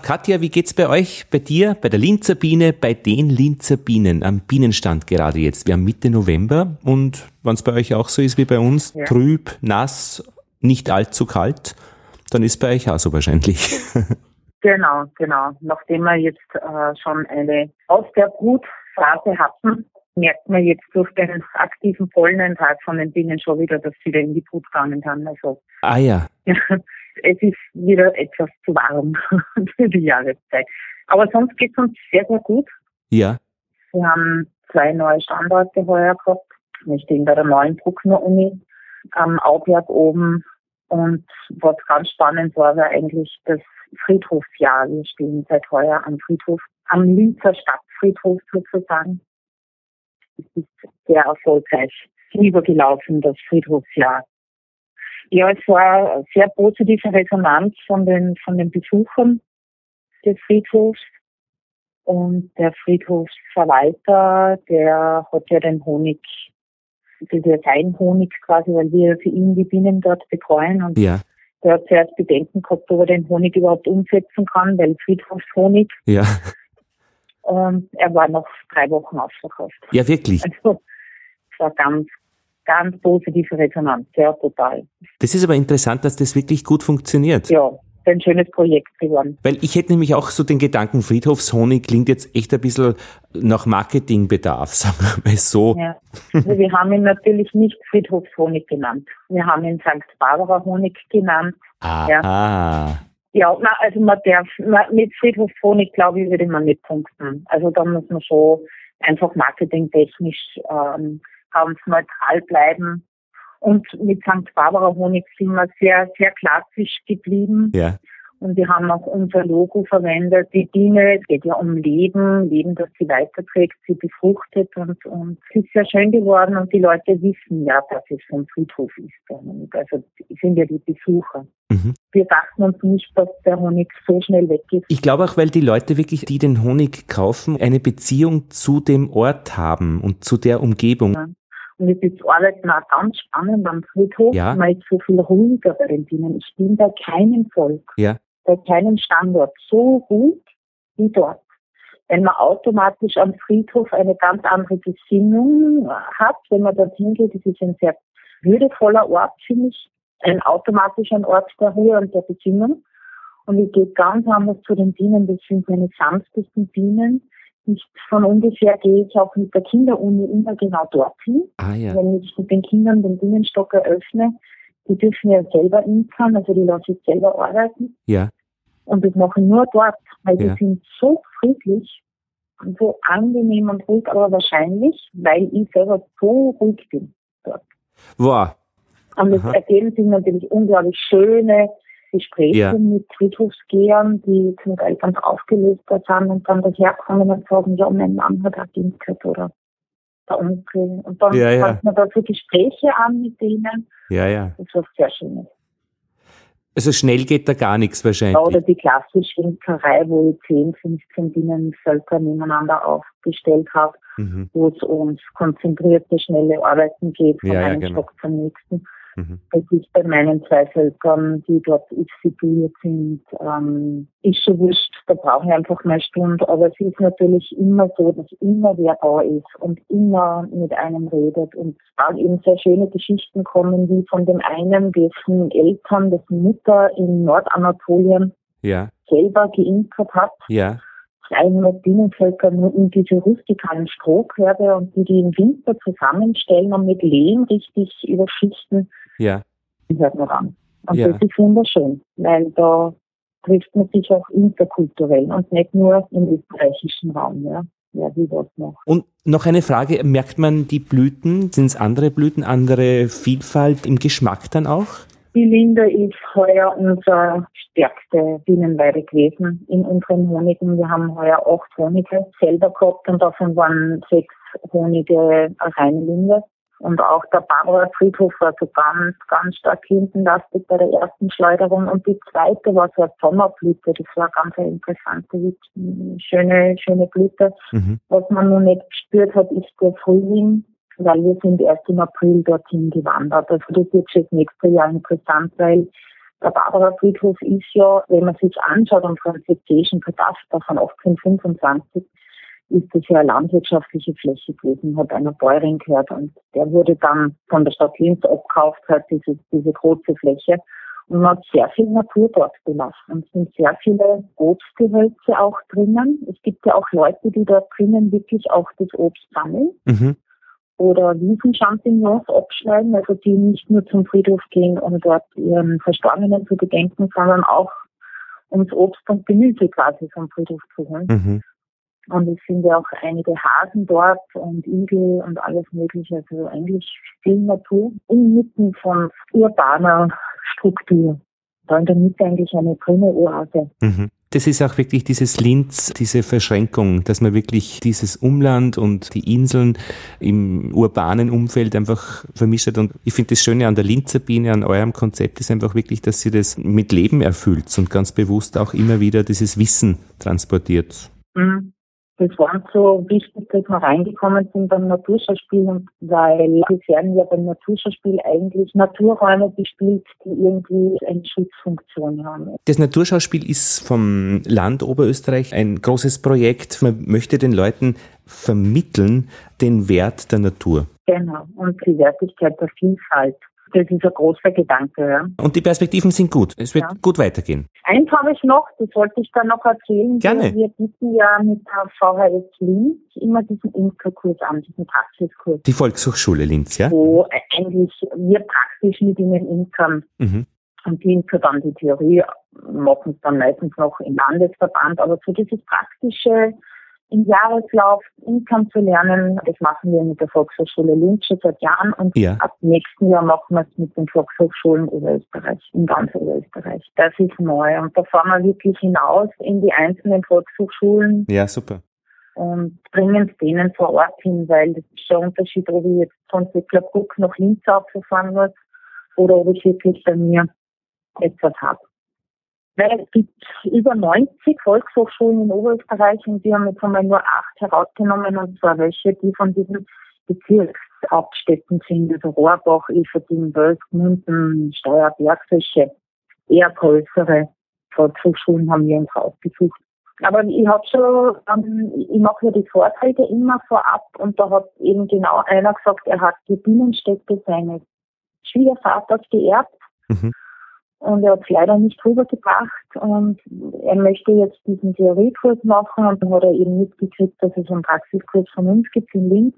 Katja, wie geht's bei euch, bei dir, bei der Linzer Biene, bei den Linzer Bienen am Bienenstand gerade jetzt? Wir haben Mitte November und wenn es bei euch auch so ist wie bei uns, Ja. trüb, nass, nicht allzu kalt, dann ist bei euch auch so wahrscheinlich. Genau, genau. Nachdem wir jetzt äh, schon eine Ausgabrutphase hatten, merkt man jetzt durch den aktiven Polleneintrag von den Bienen schon wieder, dass sie wieder in die Brut gegangen haben. Also ah ja, es ist wieder etwas zu warm für die Jahreszeit. Aber sonst geht es uns sehr, sehr gut. ja, Wir haben zwei neue Standorte heuer gehabt. Wir stehen bei der neuen Bruckner Uni am Auberg oben. Und was ganz spannend war, war eigentlich das Friedhofsjahr. Wir stehen seit heuer am Friedhof, am Linzer Stadtfriedhof sozusagen. Es ist sehr erfolgreich übergelaufen, das Friedhofsjahr. Ja, es war sehr positive Resonanz von den, von den Besuchern des Friedhofs. Und der Friedhofsverwalter, der hat ja den Honig, das ist ja sein Honig quasi, weil wir für ihn die Bienen dort betreuen. Und ja, der hat zuerst Bedenken gehabt, ob er den Honig überhaupt umsetzen kann, weil Friedhofshonig. ja, Und er war noch drei Wochen ausverkauft. ja, wirklich. Also, es war ganz, ganz positive Resonanz, ja, total. Das ist aber interessant, dass das wirklich gut funktioniert. Ja, ein schönes Projekt geworden. Weil ich hätte nämlich auch so den Gedanken, Friedhofshonig klingt jetzt echt ein bisschen nach Marketingbedarf, sagen wir mal so. Ja. Also wir haben ihn natürlich nicht Friedhofshonig genannt. Wir haben ihn St. Barbara Honig genannt. Aha. Ja, na, also man darf, man, mit Friedhofshonig, glaube ich, würde man nicht punkten. Also da muss man schon einfach marketingtechnisch ähm, ganz neutral bleiben. Und mit St. Barbara Honig sind wir sehr, sehr klassisch geblieben. Ja, Und wir haben auch unser Logo verwendet. Die Biene, es geht ja um Leben, Leben, das sie weiterträgt, sie befruchtet und, und es ist sehr schön geworden und die Leute wissen ja, dass es vom Friedhof ist. Und also sind ja die Besucher. Mhm. Wir dachten uns nicht, dass der Honig so schnell weg ist. Ich glaube auch, weil die Leute wirklich, die den Honig kaufen, eine Beziehung zu dem Ort haben und zu der Umgebung. Ja. Und es ist Arbeiten auch ganz spannend am Friedhof. Ja. Man ist so viel ruhiger bei den Bienen. Ich bin bei keinem Volk, Ja, bei keinem Standort so gut wie dort. Wenn man automatisch am Friedhof eine ganz andere Gesinnung hat, wenn man dorthin geht, das ist ein sehr würdevoller Ort, finde ich. Ein automatisch ein Ort der Ruhe und der Besinnung. Und ich gehe ganz anders zu den Bienen. Das sind meine sanftesten Bienen. Ich, von ungefähr gehe ich auch mit der Kinderuni immer genau dorthin. Ah ja. Wenn ich mit den Kindern den Bienenstock eröffne, die dürfen ja selber imkern, also die lasse ich selber arbeiten. Ja. Und das mache ich nur dort, weil Ja. die sind so friedlich und so angenehm und ruhig, aber wahrscheinlich, weil ich selber so ruhig bin dort. Wow. Und es ergeben sich natürlich unglaublich schöne Gespräche Ja. mit Friedhofsgehern, die zum Teil ganz aufgelöster sind und dann daherkommen und sagen, ja, mein Mann hat auch geimkert oder der Onkel. Und dann Ja, ja. man da so Gespräche an mit denen. Ja, ja. Das ist was sehr Schönes. Also schnell geht da gar nichts Ja, wahrscheinlich. oder die klassische Imkerei, wo ich 10, 15 Bienenvölker nebeneinander aufgestellt habe, Mhm. wo es ums konzentrierte, schnelle Arbeiten geht, von Ja, ja, einem genau. Stock zum nächsten. Mhm. Das ist bei meinen zwei Völkern, die dort situiert sind, ähm, ist schon wurscht, da brauche ich einfach meine Stunde. Aber es ist natürlich immer so, dass immer wer da ist und immer mit einem redet und auch eben sehr schöne Geschichten kommen, wie von dem einen, dessen Eltern, dessen Mutter in Nordanatolien Ja, selber geimpft hat, ja. 300 Bienenvölker nur in diese rustikalen Strohkörbe und die die im Winter zusammenstellen und mit Lehm richtig überschichten, Ja, die hört man an. Und Ja. das ist wunderschön, weil da trifft man sich auch interkulturell und nicht nur im österreichischen Raum, ja. Ja, wie das noch. Und noch eine Frage, merkt man die Blüten? Sind es andere Blüten, andere Vielfalt im Geschmack dann auch? Die Linde ist heuer unser stärkste Bienenweide gewesen in unseren Honigen. Wir haben heuer acht Honige selber gehabt und davon waren sechs Honige reine Linde. Und auch der Barbara Friedhof war so ganz, ganz stark hintenlastig bei der ersten Schleuderung. Und die zweite war so eine Sommerblüte. Das war ganz eine interessante, schöne, schöne Blüte. Mhm. Was man noch nicht gespürt hat, ist der Frühling, weil wir sind erst im April dorthin gewandert. Also das wird schon das nächste Jahr interessant, weil der Barbara Friedhof ist ja, wenn man sich anschaut, am französischen Kataster von 1825, ist das ja eine landwirtschaftliche Fläche gewesen, hat einer Bäuerin gehört und der wurde dann von der Stadt Linz abgekauft, hat diese, diese große Fläche und man hat sehr viel Natur dort gelassen. Es sind sehr viele Obstgehölze auch drinnen. Es gibt ja auch Leute, die dort drinnen wirklich auch das Obst sammeln Mhm. oder Wiesenchampignons abschneiden, also die nicht nur zum Friedhof gehen, um dort ihren Verstorbenen zu gedenken, sondern auch ums Obst und Gemüse quasi vom Friedhof zu holen. Mhm. Und es sind ja auch einige Hasen dort und Igel und alles Mögliche. Also eigentlich viel Natur inmitten von urbaner Struktur. Da in der Mitte eigentlich eine grüne Oase. Mhm. Das ist auch wirklich dieses Linz, diese Verschränkung, dass man wirklich dieses Umland und die Inseln im urbanen Umfeld einfach vermischt hat. Und ich finde das Schöne an der Linzer Biene, an eurem Konzept, ist einfach wirklich, dass sie das mit Leben erfüllt und ganz bewusst auch immer wieder dieses Wissen transportiert. Mhm. Das war so wichtig, dass wir reingekommen sind beim Naturschauspiel, und weil werden ja beim Naturschauspiel eigentlich Naturräume bespielt, die irgendwie eine Schutzfunktion haben. Das Naturschauspiel ist vom Land Oberösterreich ein großes Projekt. Man möchte den Leuten vermitteln den Wert der Natur. Genau. Und die Wertigkeit der Vielfalt. Das ist ein großer Gedanke, ja. Und die Perspektiven sind gut. Es wird Ja. gut weitergehen. Eins habe ich noch, das wollte ich dann noch erzählen. Gerne. Wir bieten ja mit der VHS Linz immer diesen Imkerkurs an, diesen Praxiskurs, Die Volkshochschule Linz, ja? wo eigentlich wir praktisch mit ihnen imkern. Mhm. Und die Imker dann die Theorie machen es dann meistens noch im Landesverband, aber so dieses praktische im Jahreslauf Imkern zu lernen, das machen wir mit der Volkshochschule Linz schon seit Jahren und Ja. ab nächsten Jahr machen wir es mit den Volkshochschulen Oberösterreich, in ganz Oberösterreich. Das ist neu und da fahren wir wirklich hinaus in die einzelnen Volkshochschulen Ja, super. und bringen es denen vor Ort hin, weil das ist schon ein Unterschied, ob ich jetzt von Secklerbruck nach Linz aufgefahren muss oder ob ich wirklich bei mir etwas habe. Weil es gibt über 90 Volkshochschulen in Oberösterreich und wir haben jetzt einmal nur acht herausgenommen und zwar welche, die von diesen Bezirkshauptstädten sind, also Rohrbach, Everding, Wölk, Münden, Steuerberg, solche eher größere Volkshochschulen haben wir uns rausgesucht. Aber ich habe schon, ähm, ich mache ja die Vorträge immer vorab und da hat eben genau einer gesagt, er hat die Bienenstätte seines Schwiegervaters geerbt Mhm. Und er hat es leider nicht rübergebracht und er möchte jetzt diesen Theoriekurs machen und dann hat er eben mitgekriegt, dass es einen Praxiskurs von uns gibt in Linz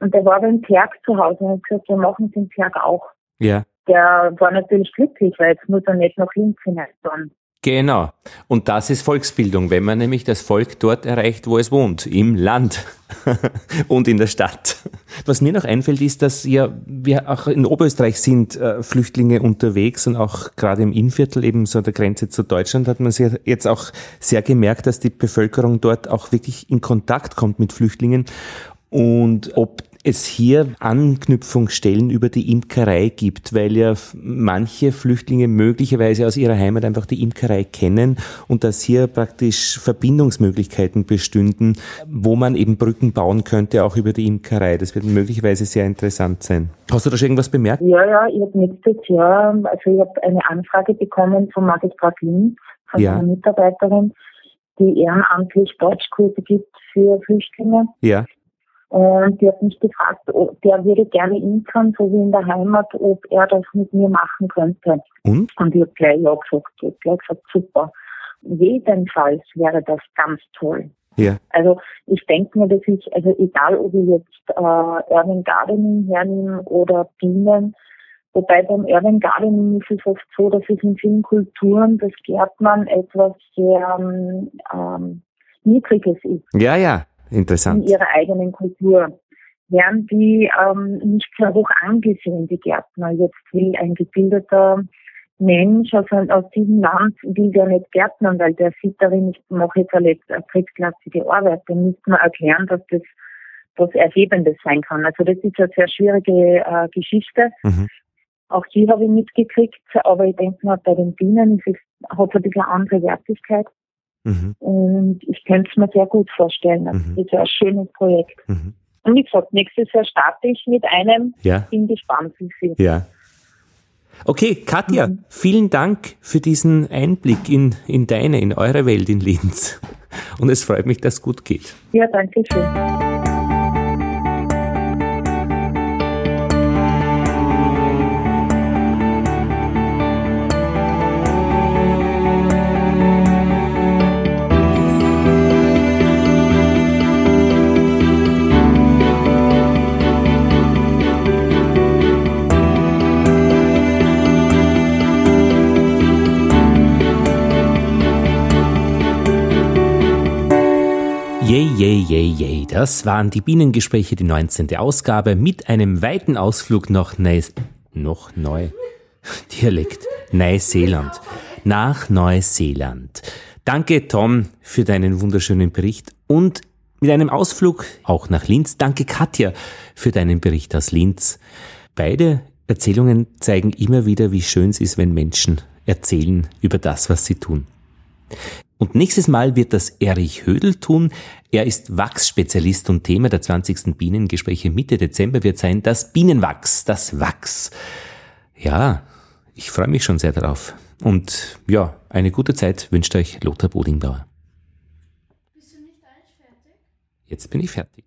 und der war beim Zerg zu Hause und hat gesagt, wir machen den Zerg auch. Ja. Der war natürlich glücklich, weil jetzt muss er nicht nach Linz hineinfahren. Genau. Und das ist Volksbildung, wenn man nämlich das Volk dort erreicht, wo es wohnt, im Land und in der Stadt. Was mir noch einfällt, ist, dass ja wir auch in Oberösterreich sind äh, Flüchtlinge unterwegs und auch gerade im Innviertel eben so an der Grenze zu Deutschland hat man sich jetzt auch sehr gemerkt, dass die Bevölkerung dort auch wirklich in Kontakt kommt mit Flüchtlingen und ob es hier Anknüpfungsstellen über die Imkerei gibt, weil ja manche Flüchtlinge möglicherweise aus ihrer Heimat einfach die Imkerei kennen und dass hier praktisch Verbindungsmöglichkeiten bestünden, wo man eben Brücken bauen könnte, auch über die Imkerei. Das wird möglicherweise sehr interessant sein. Hast du da schon irgendwas bemerkt? Ja, ja, ich habe nächstes Jahr, also ich habe eine Anfrage bekommen vom Magistrat Linz, von ja. einer Mitarbeiterin, die ehrenamtlich Deutschkurse gibt für Flüchtlinge. Ja. Und die hat mich gefragt, ob, der würde gerne intern, so wie in der Heimat, ob er das mit mir machen könnte. Und? Und ich habe gleich ja gesagt, ich habe gleich gesagt, super. Jedenfalls wäre das ganz toll. Ja. Also ich denke mir, das ist, also egal ob ich jetzt äh, Urban Gardening hernehme oder Bienen, wobei beim Urban Gardening ist es oft so, dass es in vielen Kulturen das Gärtnern etwas sehr ähm, Niedriges ist. Ja, ja. Interessant. in ihrer eigenen Kultur. Werden die ähm, nicht sehr hoch angesehen, die Gärtner. Jetzt will ein gebildeter Mensch aus, aus diesem Land, will der nicht Gärtnern, weil der sieht darin, ich mache jetzt eine drittklassige Arbeit. Dann müsste man erklären, dass das was Erhebendes sein kann. Also das ist eine sehr schwierige äh, Geschichte. Mhm. Auch die habe ich mitgekriegt, aber ich denke mal, bei den Bienen ist es, hat es ein bisschen andere Wertigkeit. Mhm. Und ich könnte es mir sehr gut vorstellen. Das mhm. ist ja ein schönes Projekt. Mhm. Und wie gesagt, nächstes Jahr starte ich mit einem. Ja. Bin gespannt, wie viel. Ja. Okay, Katja, mhm. vielen Dank für diesen Einblick in, in deine, in eure Welt in Linz. Und es freut mich, dass es gut geht. Ja, danke schön. Yay, yay, yay. Das waren die Bienengespräche, die 19. Ausgabe mit einem weiten Ausflug nach Neus noch neu Dialekt Neuseeland nach Neuseeland. Danke Tom für deinen wunderschönen Bericht und mit einem Ausflug auch nach Linz. Danke Katja für deinen Bericht aus Linz. Beide Erzählungen zeigen immer wieder, wie schön es ist, wenn Menschen erzählen über das, was sie tun. Und nächstes Mal wird das Erich Hödel tun. Er ist Wachsspezialist und Thema der 20. Bienengespräche Mitte Dezember wird sein das Bienenwachs, das Wachs. Ja, ich freue mich schon sehr darauf. Und ja, eine gute Zeit wünscht euch Lothar Bodingbauer. Bist du nicht eigentlich fertig? Jetzt bin ich fertig.